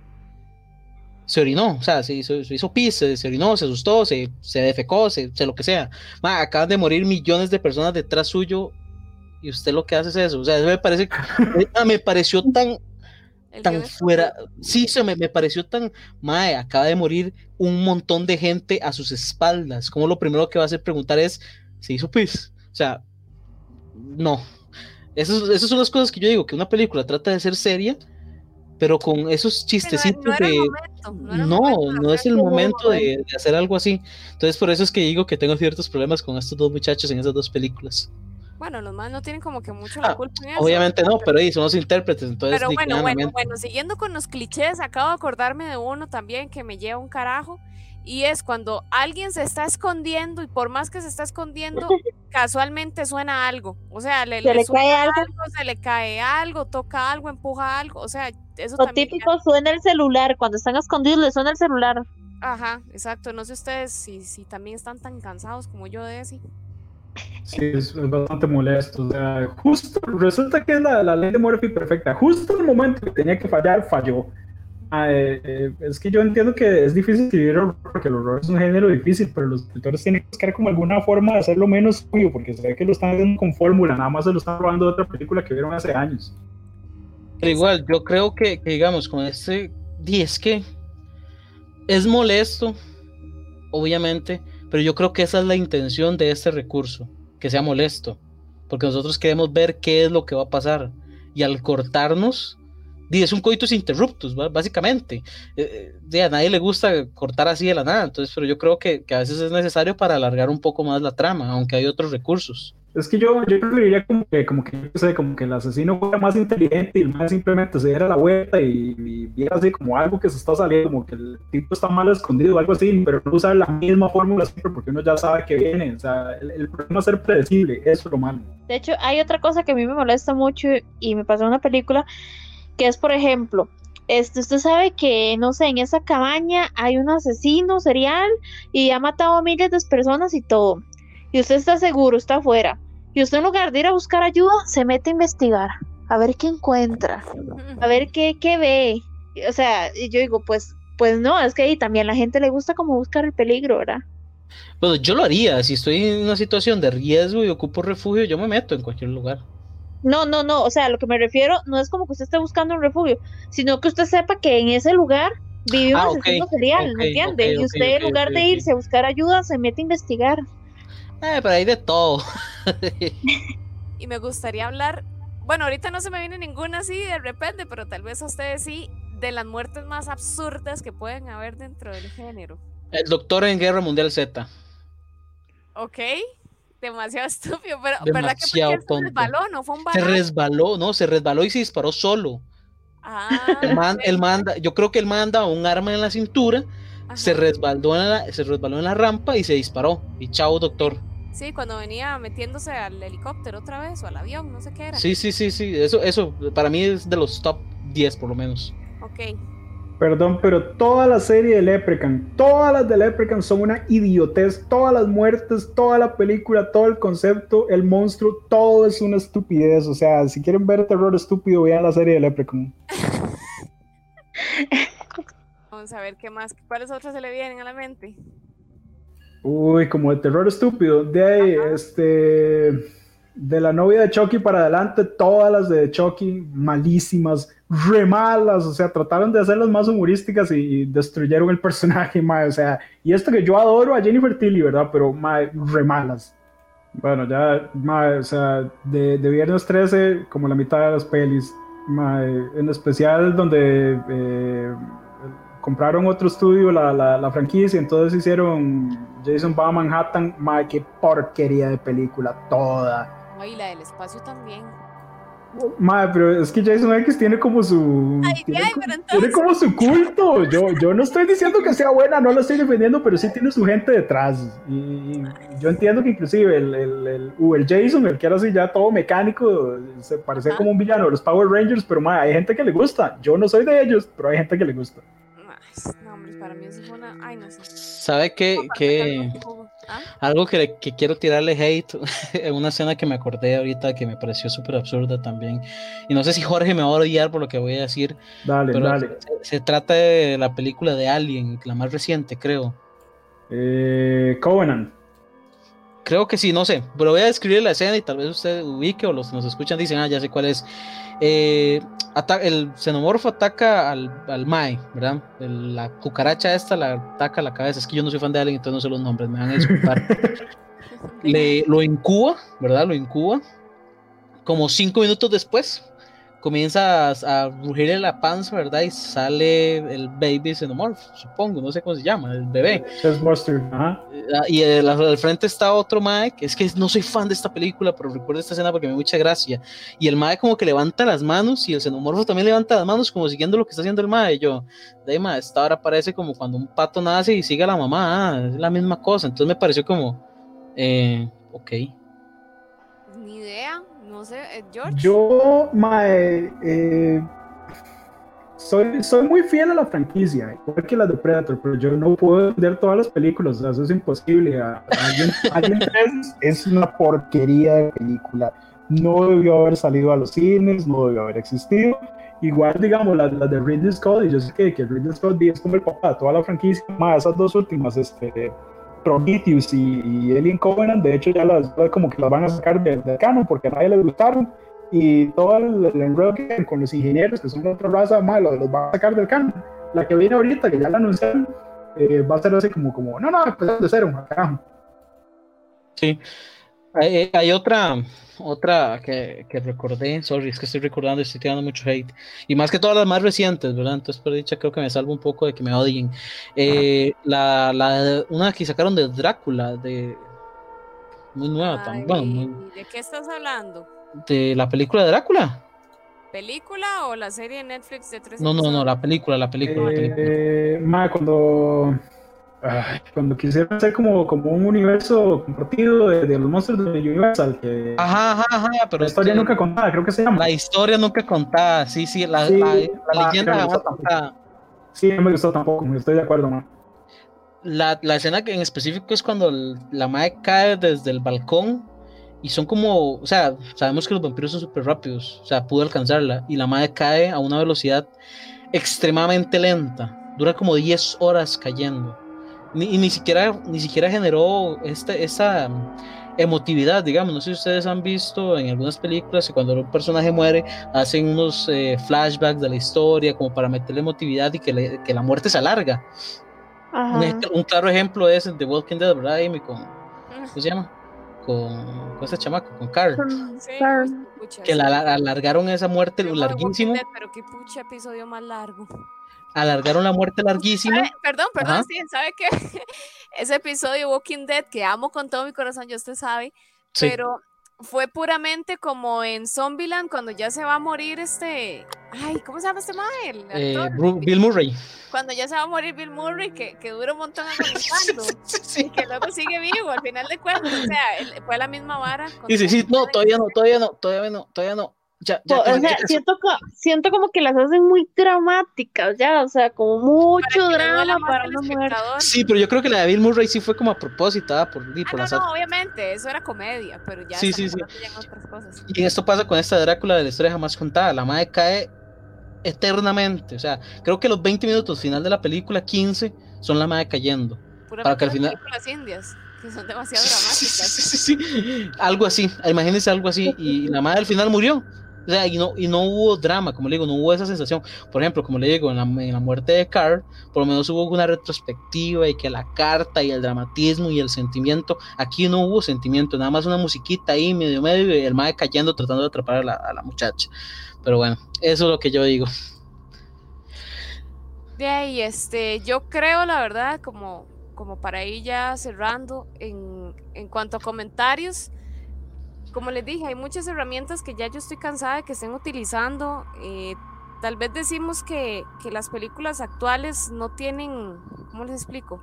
se orinó, o sea, se hizo, se hizo pis, se, orinó, se asustó, se, se defecó, se, lo que sea. acaban de morir millones de personas detrás suyo y usted lo que hace es eso. O sea, eso me parece, me pareció tan, tan fuera, sí, se me, me, pareció tan, mae, acaba de morir un montón de gente a sus espaldas. Como lo primero que va a hacer preguntar es, ¿se hizo pis? O sea, no. Esas, esas son las cosas que yo digo, que una película trata de ser seria pero con esos chistecitos de no, no, es el momento de, hacer algo así. Entonces por eso es que digo que tengo ciertos problemas con estos dos muchachos en esas dos películas. Bueno, los más no tienen como que mucho la ah, culpa en eso. Obviamente no, pero ahí son los intérpretes, entonces. Pero bueno, bueno, bueno, siguiendo con los clichés, acabo de acordarme de uno también que me lleva un carajo y es cuando alguien se está escondiendo y por más que se está escondiendo, casualmente suena algo. O sea, le, le, cae algo? se le cae algo, toca algo, empuja algo. O sea, eso Lo típico suena el celular. Cuando están escondidos le suena el celular. Ajá, exacto. No sé ustedes si, si también están tan cansados como yo de eso. Sí, es, bastante molesto. O sea, justo resulta que es la, la ley de Murphy perfecta. Justo en el momento que tenía que fallar, falló. Ah, eh, eh, es que yo entiendo que es difícil escribir horror porque el horror es un género difícil, pero los escritores tienen que buscar como alguna forma de hacerlo menos suyo, porque se ve que lo están haciendo con fórmula, nada más se lo están robando de otra película que vieron hace años. Pero igual, yo creo que, digamos, con este 10 que Es molesto, obviamente, pero yo creo que esa es la intención de este recurso, que sea molesto, porque nosotros queremos ver qué es lo que va a pasar. Y al cortarnos, es un coitus interruptus, básicamente. Eh, eh, a nadie le gusta cortar así de la nada, entonces, pero yo creo que, que, a veces es necesario para alargar un poco más la trama, aunque hay otros recursos. Es que yo, yo preferiría como que, como que, sé, como que el asesino fuera más inteligente y el más simplemente se diera la vuelta y, viera así como algo que se está saliendo, como que el tipo está mal escondido o algo así, pero no usar la misma fórmula siempre porque uno ya sabe que viene. O sea, el, problema es ser predecible, eso es lo malo. De hecho, hay otra cosa que a mí me molesta mucho y me pasó en una película, que es, por ejemplo, este, usted sabe que, no sé, en esa cabaña hay un asesino serial y ha matado a miles de personas y todo. Y usted está seguro, está afuera y usted en lugar de ir a buscar ayuda, se mete a investigar, a ver qué encuentra, a ver qué, qué ve. O sea, yo digo, pues, pues no, es que ahí también a la gente le gusta como buscar el peligro, ¿verdad? Bueno, yo lo haría, si estoy en una situación de riesgo y ocupo refugio, yo me meto en cualquier lugar. No, no, no, o sea, lo que me refiero no es como que usted esté buscando un refugio, sino que usted sepa que en ese lugar vive un ah, asesino serial, ¿me entiende? y usted en lugar de irse a buscar ayuda, se mete a investigar. Eh, pero hay de todo. y me gustaría hablar, bueno, ahorita no se me viene ninguna así de repente, pero tal vez a ustedes sí, de las muertes más absurdas que pueden haber dentro del género. El doctor en Guerra Mundial Z. Ok, demasiado estúpido, pero ¿verdad que se resbaló? ¿No fue un Se resbaló, no, se resbaló y se disparó solo. Ah, el manda, yo creo que él manda un arma en la cintura, se resbaló en la, se resbaló en la rampa y se disparó. Y chao, doctor. Sí, cuando venía metiéndose al helicóptero otra vez o al avión, no sé qué era. Sí, sí, sí, sí. Eso, eso para mí es de los top 10 por lo menos. Ok. Perdón, pero toda la serie de Leprechaun, todas las de Leprechaun son una idiotez. Todas las muertes, toda la película, todo el concepto, el monstruo, todo es una estupidez. O sea, si quieren ver terror estúpido, vean la serie de Leprechaun. Vamos a ver qué más. ¿Cuáles otras se le vienen a la mente? Uy, como de terror estúpido. De ahí, este. De la novia de Chucky para adelante, todas las de Chucky malísimas, re malas, o sea, trataron de hacerlas más humorísticas y, destruyeron el personaje, ma, o sea, y esto que yo adoro a Jennifer Tilly, ¿verdad? Pero ma, re malas. Bueno, ya, ma, o sea, de, de, Viernes 13, como la mitad de las pelis, ma, en especial donde eh, compraron otro estudio, la, la, la, franquicia, entonces hicieron Jason va a Manhattan, madre, qué porquería de película, toda. Ay, la del espacio también. Madre, pero es que Jason X tiene como su. tiene, como su culto. Yo, yo no estoy diciendo que sea buena, no lo estoy defendiendo, pero sí tiene su gente detrás. Y yo entiendo que inclusive el, el, el, uh, el Jason, el que era así ya todo mecánico, se parecía como un villano de los Power Rangers, pero madre, hay gente que le gusta. Yo no soy de ellos, pero hay gente que le gusta. No, hombre, para mí eso fue una. Ay, no sé. ¿Sabe qué? que ¿Ah? Algo que, que, quiero tirarle hate en una escena que me acordé ahorita que me pareció súper absurda también. Y no sé si Jorge me va a odiar por lo que voy a decir. Dale, pero dale. Se, trata de la película de Alien, la más reciente, creo. Eh, Covenant. Creo que sí, no sé, pero voy a describir la escena y tal vez usted ubique o los que nos escuchan dicen, ah, ya sé cuál es. Eh, el xenomorfo ataca al, al Mae, ¿verdad? la cucaracha esta la ataca a la cabeza. Es que yo no soy fan de Alien, entonces no sé los nombres, me van a disculpar. Le, lo incuba, ¿verdad? Lo incuba. Como cinco minutos después, comienza a, rugirle la panza, ¿verdad? Y sale el baby xenomorph, supongo, no sé cómo se llama, el bebé. ajá. Ah, y al, frente está otro Mae, que es que no soy fan de esta película, pero recuerdo esta escena porque me da mucha gracia. Y el Mae como que levanta las manos y el xenomorfo también levanta las manos como siguiendo lo que está haciendo el Mae. Y yo, de Mae, esta hora parece como cuando un pato nace y sigue a la mamá, ah, es la misma cosa. Entonces me pareció como, eh, ok. Ni idea. No sé, eh, George. Yo, eh, soy, soy muy fiel a la franquicia, igual que la de Predator, pero yo no puedo ver todas las películas, eso es imposible. Alguien 3 es una porquería de película. No debió haber salido a los cines, no debió haber existido. Igual, digamos, la, de Ridley Scott, y yo sé que, que Ridley Scott es como el papá de toda la franquicia, más esas dos últimas, este, Prometheus y, Alien Covenant, de hecho ya las como que las van a sacar del de canon porque a nadie les gustaron y todo el, enredo con los ingenieros que son otra raza, malo, los van a sacar del canon. La que viene ahorita, que ya la anunciaron, eh, va a ser así como, como no, no, empezamos de cero, acá. Sí. Hay, hay, otra, otra que, que, recordé, sorry, es que estoy recordando y estoy tirando mucho hate. Y más que todas las más recientes, ¿verdad? Entonces, por dicha, creo que me salvo un poco de que me odien. Eh, la, la, una que sacaron de Drácula, de. Muy nueva Ay, también. ¿De qué estás hablando? De la película de Drácula. ¿Película o la serie de Netflix de tres No, no, no, la película, la película. la película. Eh, ma, cuando. Ay, cuando quisieron hacer como, como un universo compartido de, de los monstruos de Universal, que Ajá, ajá, ajá, pero la historia este, nunca contada, creo que se llama. La historia nunca contada, sí, sí, la, Sí, la, la ah, leyenda gustó contada. Sí, no me gustó tampoco, estoy de acuerdo, ma. La, la escena que en específico es cuando la madre cae desde el balcón y son como, o sea, sabemos que los vampiros son súper rápidos, o sea, pudo alcanzarla y la madre cae a una velocidad extremadamente lenta, dura como 10 horas cayendo ni, y ni siquiera, ni siquiera generó este, esa emotividad, digamos, no sé si ustedes han visto en algunas películas que cuando un personaje muere hacen unos eh, flashbacks de la historia como para meterle emotividad y que, le- que la muerte se alarga. Un, un claro ejemplo es el de Walking Dead, ¿verdad, Amy? Con, ¿Cómo se llama? Con, con este chamaco, con Carl. Sí, Que la, la- alargaron esa muerte larguísimo. Dead, pero qué pucha episodio más largo. Alargaron la muerte larguísima. ¿Sabe? Perdón, perdón, Ajá. Steven, ¿sabe qué? Ese episodio de Walking Dead que amo con todo mi corazón, ya usted sabe, Sí. pero fue puramente como en Zombieland cuando ya se va a morir este, ay, ¿cómo se llama este mae? El Eh, Bill Murray. Cuando ya se va a morir Bill Murray, que, que dura un montón agonizando. Sí, sí, Y que luego sigue vivo al final de cuentas, o sea, fue la misma vara. con sí, sí, sí, no, todavía no, todavía no, todavía no, todavía no. Ya, ya, O sea, ya- siento, co- siento como que las hacen muy dramáticas, ya, o sea, como mucho drama para una mujer. sí, pero yo creo que la de Bill Murray sí fue como a propósito, ¿ah? por, y Ah, por no, no, obviamente, eso era comedia, pero ya Sí, sí, sí. otras cosas. Y esto pasa con esta Drácula de la historia jamás contada. La madre cae eternamente. O sea, creo que los 20 minutos final de la película, 15, son la madre cayendo. Para que al final- películas indias, que son demasiado Sí, dramáticas. sí, sí, sí. Algo así, imagínense algo así. Y la madre al final murió. O sea, y no, y no hubo drama, como le digo, no hubo esa sensación. Por ejemplo, como le digo, en la, en la muerte de Carl, por lo menos hubo una retrospectiva y que la carta y el dramatismo y el sentimiento. Aquí no hubo sentimiento, nada más una musiquita ahí medio medio y el madre cayendo tratando de atrapar a la, muchacha. Pero bueno, eso es lo que yo digo. De ahí, este, yo creo, la verdad, como, como para ir ya cerrando, en, en cuanto a comentarios, como les dije, hay muchas herramientas que ya yo estoy cansada de que estén utilizando. eh, tal vez decimos que, que las películas actuales no tienen, ¿cómo les explico?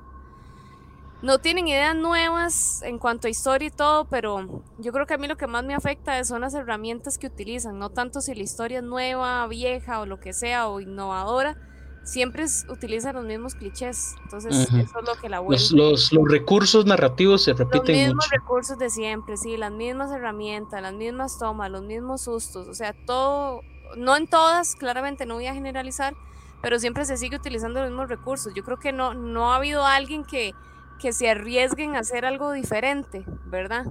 No tienen ideas nuevas en cuanto a historia y todo, pero yo creo que a mí lo que más me afecta son las herramientas que utilizan, no tanto si la historia es nueva, vieja o lo que sea, o innovadora, siempre es- utilizan los mismos clichés. Entonces, Ujú. eso es lo que la vuelve. Los, los, los recursos narrativos se Los repiten mismos mucho. recursos de siempre, sí, las mismas herramientas, las mismas tomas, los mismos sustos, o sea, todo, no en todas, claramente no voy a generalizar, pero siempre se sigue utilizando los mismos recursos. Yo creo que no, no ha habido alguien que, que se arriesguen a hacer algo diferente, ¿verdad?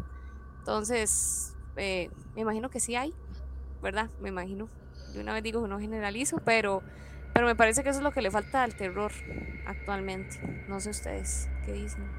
Entonces, eh, me imagino que sí hay, ¿verdad? Me imagino. De una vez digo que no generalizo, pero, pero me parece que eso es lo que le falta al terror actualmente. No sé ustedes, ¿qué dicen?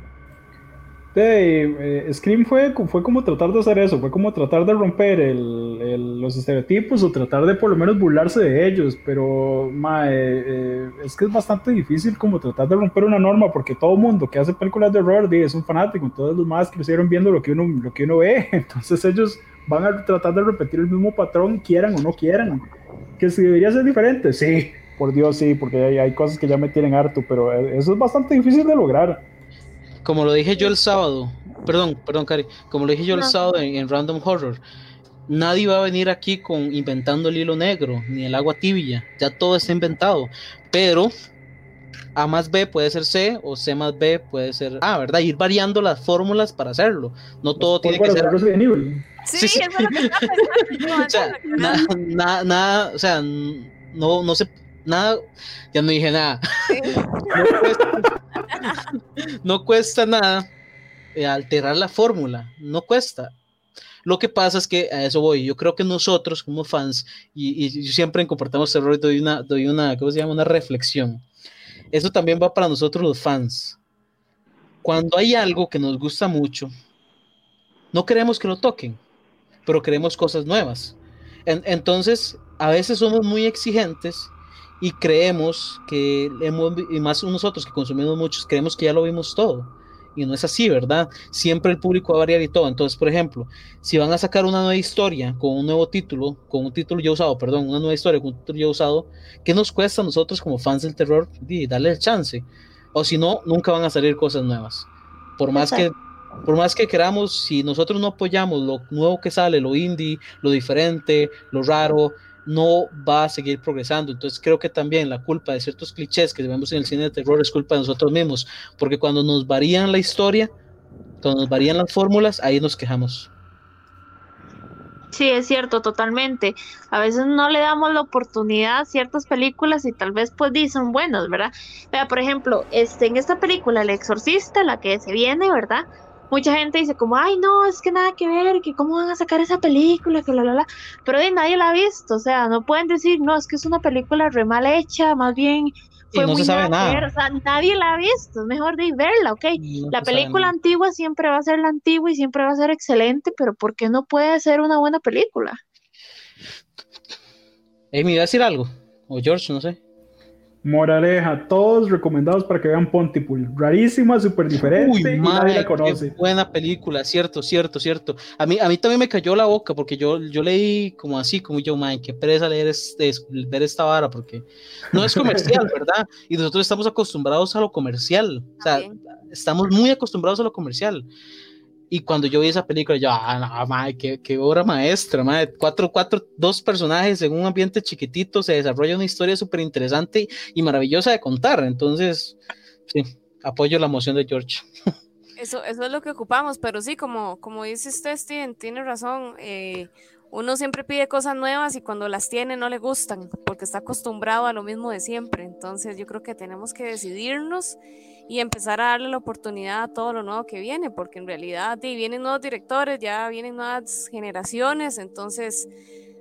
De, eh, Scream fue, fue como tratar de hacer eso, fue como tratar de romper el- el- los estereotipos o tratar de por lo menos burlarse de ellos, pero ma, eh, eh, es que es bastante difícil como tratar de romper una norma porque todo mundo que hace películas de horror es un fanático, entonces los más crecieron viendo lo que uno, lo que uno ve, entonces ellos van a tratar de repetir el mismo patrón, quieran o no quieran, que si debería ser diferente, sí, por Dios sí, porque hay, hay cosas que ya me tienen harto, pero eh, eso es bastante difícil de lograr. Como lo dije yo el sábado, perdón, perdón, Cari, como lo dije yo el No. sábado en, en Random Horror, nadie va a venir aquí con inventando el hilo negro, ni el agua tibia, ya todo está inventado, pero A más B puede ser C o C más B puede ser A, ¿verdad? Ir variando las fórmulas para hacerlo, no todo tiene que ser... Sí, Sí, sí. eso es lo que estaba pensando yo O sea, nada, nada, nada, o sea, no, no sé, nada, ya no dije nada. No cuesta, no cuesta nada eh, alterar la fórmula, no cuesta. Lo que pasa es que a eso voy. Yo creo que nosotros, como fans, y, y siempre en Comportamos Terror doy una, doy una, ¿cómo se llama? Una reflexión. eso también va para nosotros los fans. Cuando hay algo que nos gusta mucho, no queremos que lo toquen, pero queremos cosas nuevas. entonces, a veces somos muy exigentes y creemos que hemos, y más nosotros que consumimos muchos, creemos que ya lo vimos todo. Y no es así, ¿verdad? Siempre el público va a variar y todo. Entonces, por ejemplo, si van a sacar una nueva historia con un nuevo título, con un título ya usado, perdón, una nueva historia con un título ya usado, ¿qué nos cuesta a nosotros como fans del terror darle el chance? O si no, nunca van a salir cosas nuevas. Por más que por más que queramos, si nosotros no apoyamos lo nuevo que sale, lo indie, lo diferente, lo raro, no va a seguir progresando. Entonces creo que también la culpa de ciertos clichés que vemos en el cine de terror es culpa de nosotros mismos, porque cuando nos varían la historia, cuando nos varían las fórmulas, ahí nos quejamos. Sí, es cierto, totalmente. A veces no le damos la oportunidad a ciertas películas y tal vez pues dicen buenas, ¿verdad? Vea, por ejemplo, este, en esta película El Exorcista, la que se viene, ¿verdad? Mucha gente dice como, ay, no, es que nada que ver, que cómo van a sacar esa película, que la, la, la, pero nadie la ha visto, o sea, no pueden decir, no, es que es una película re mal hecha, más bien fue no muy se sabe nada. o sea, nadie la ha visto, es mejor de verla, ok. la película antigua siempre va a ser la antigua y siempre va a ser excelente, pero ¿por qué no puede ser una buena película? Amy, ¿iba a decir algo? O George, no sé. Moraleja, todos recomendados para que vean Pontypool. Rarísima, súper diferente y nadie la conoce. buena película, cierto, cierto, cierto. A mí, a mí también me cayó la boca porque yo, yo leí como así, como yo, man, qué pereza leer este, ver esta vara porque no es comercial, ¿verdad? Y nosotros estamos acostumbrados a lo comercial. O sea, estamos muy acostumbrados a lo comercial. Y cuando yo vi esa película, yo, ah, no, madre, qué, qué, obra maestra, madre. Cuatro, cuatro, dos personajes en un ambiente chiquitito, se desarrolla una historia súper interesante y maravillosa de contar. Entonces, sí, apoyo la emoción de George. Eso, eso es lo que ocupamos, pero sí, como, como dice usted, Steven, tiene razón. Eh, uno siempre pide cosas nuevas y cuando las tiene no le gustan, porque está acostumbrado a lo mismo de siempre. Entonces, yo creo que tenemos que decidirnos y empezar a darle la oportunidad a todo lo nuevo que viene, porque en realidad vienen nuevos directores, ya vienen nuevas generaciones, entonces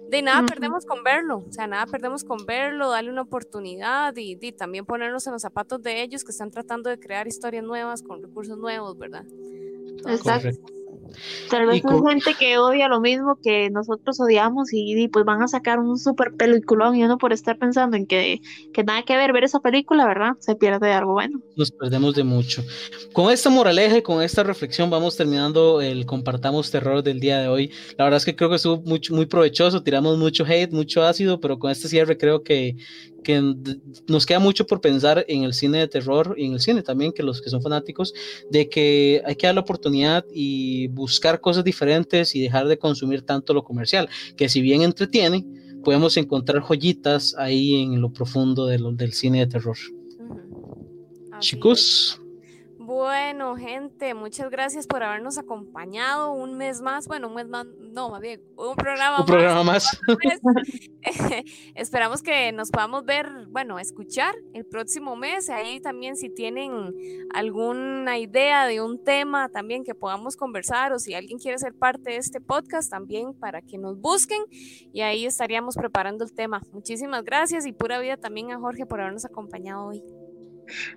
de nada perdemos con verlo, o sea, nada perdemos con verlo, darle una oportunidad y, también ponernos en los zapatos de ellos que están tratando de crear historias nuevas con recursos nuevos, ¿verdad? Exacto. Tal vez hay gente que odia lo mismo que nosotros odiamos y, pues van a sacar un super peliculón y uno por estar pensando en que, que nada que ver ver esa película, ¿verdad? Se pierde de algo bueno. Nos perdemos de mucho. Con esta moraleja y con esta reflexión vamos terminando el compartamos terror del día de hoy. La verdad es que creo que estuvo muy, muy provechoso, tiramos mucho hate, mucho ácido, pero con este cierre creo que, que nos queda mucho por pensar en el cine de terror y en el cine también, que los que son fanáticos, de que hay que dar la oportunidad y buscar cosas diferentes y dejar de consumir tanto lo comercial, que si bien entretiene, podemos encontrar joyitas ahí en lo profundo de del cine de terror. Chicos. Bueno, gente, muchas gracias por habernos acompañado un mes más. Bueno, un mes más, no, más bien, un programa un programa más. Esperamos que nos podamos ver, bueno, escuchar el próximo mes. Ahí también, si tienen alguna idea de un tema también que podamos conversar o si alguien quiere ser parte de este podcast, también para que nos busquen y ahí estaríamos preparando el tema. Muchísimas gracias y pura vida también a Jorge por habernos acompañado hoy.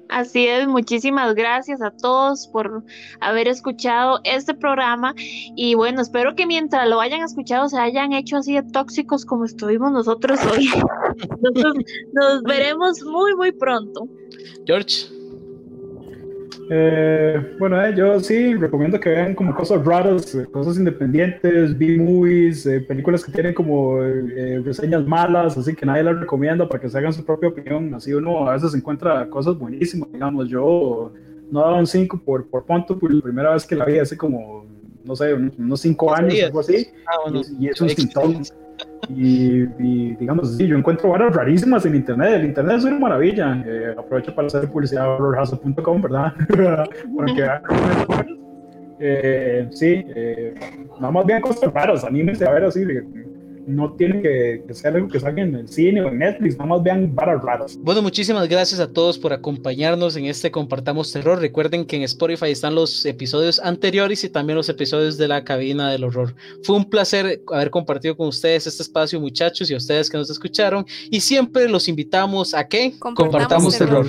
Así es, muchísimas gracias a todos por haber escuchado este programa y bueno, espero que mientras lo hayan escuchado se hayan hecho así de tóxicos como estuvimos nosotros hoy. nos veremos muy, muy pronto. George. Eh, bueno, eh, yo sí recomiendo que vean como cosas raras, eh, cosas independientes, B-movies, películas que tienen como reseñas malas, así que nadie las recomienda para que se hagan su propia opinión. Así uno a veces encuentra cosas buenísimas, digamos. Yo no daba un 5 por, por Ponto, por la primera vez que la vi hace como, no sé, unos 5 años, algo así, ah, y, es un sintón. Y, digamos, sí, yo encuentro varas rarísimas en Internet. El Internet es una maravilla. Eh, aprovecho para hacer publicidad a horrorhouse.com, ¿verdad? Porque eh, sí, eh, nada más bien cosas. Anímense a ver así no tiene que, ser algo que salga en el cine o en Netflix, nada más vean varas raras. Bueno, muchísimas gracias a todos por acompañarnos en este Compartamos Terror. Recuerden que en Spotify están los episodios anteriores y también los episodios de la cabina del horror. Fue un placer haber compartido con ustedes este espacio, muchachos, y a ustedes que nos escucharon. Y siempre los invitamos a que compartamos, terror.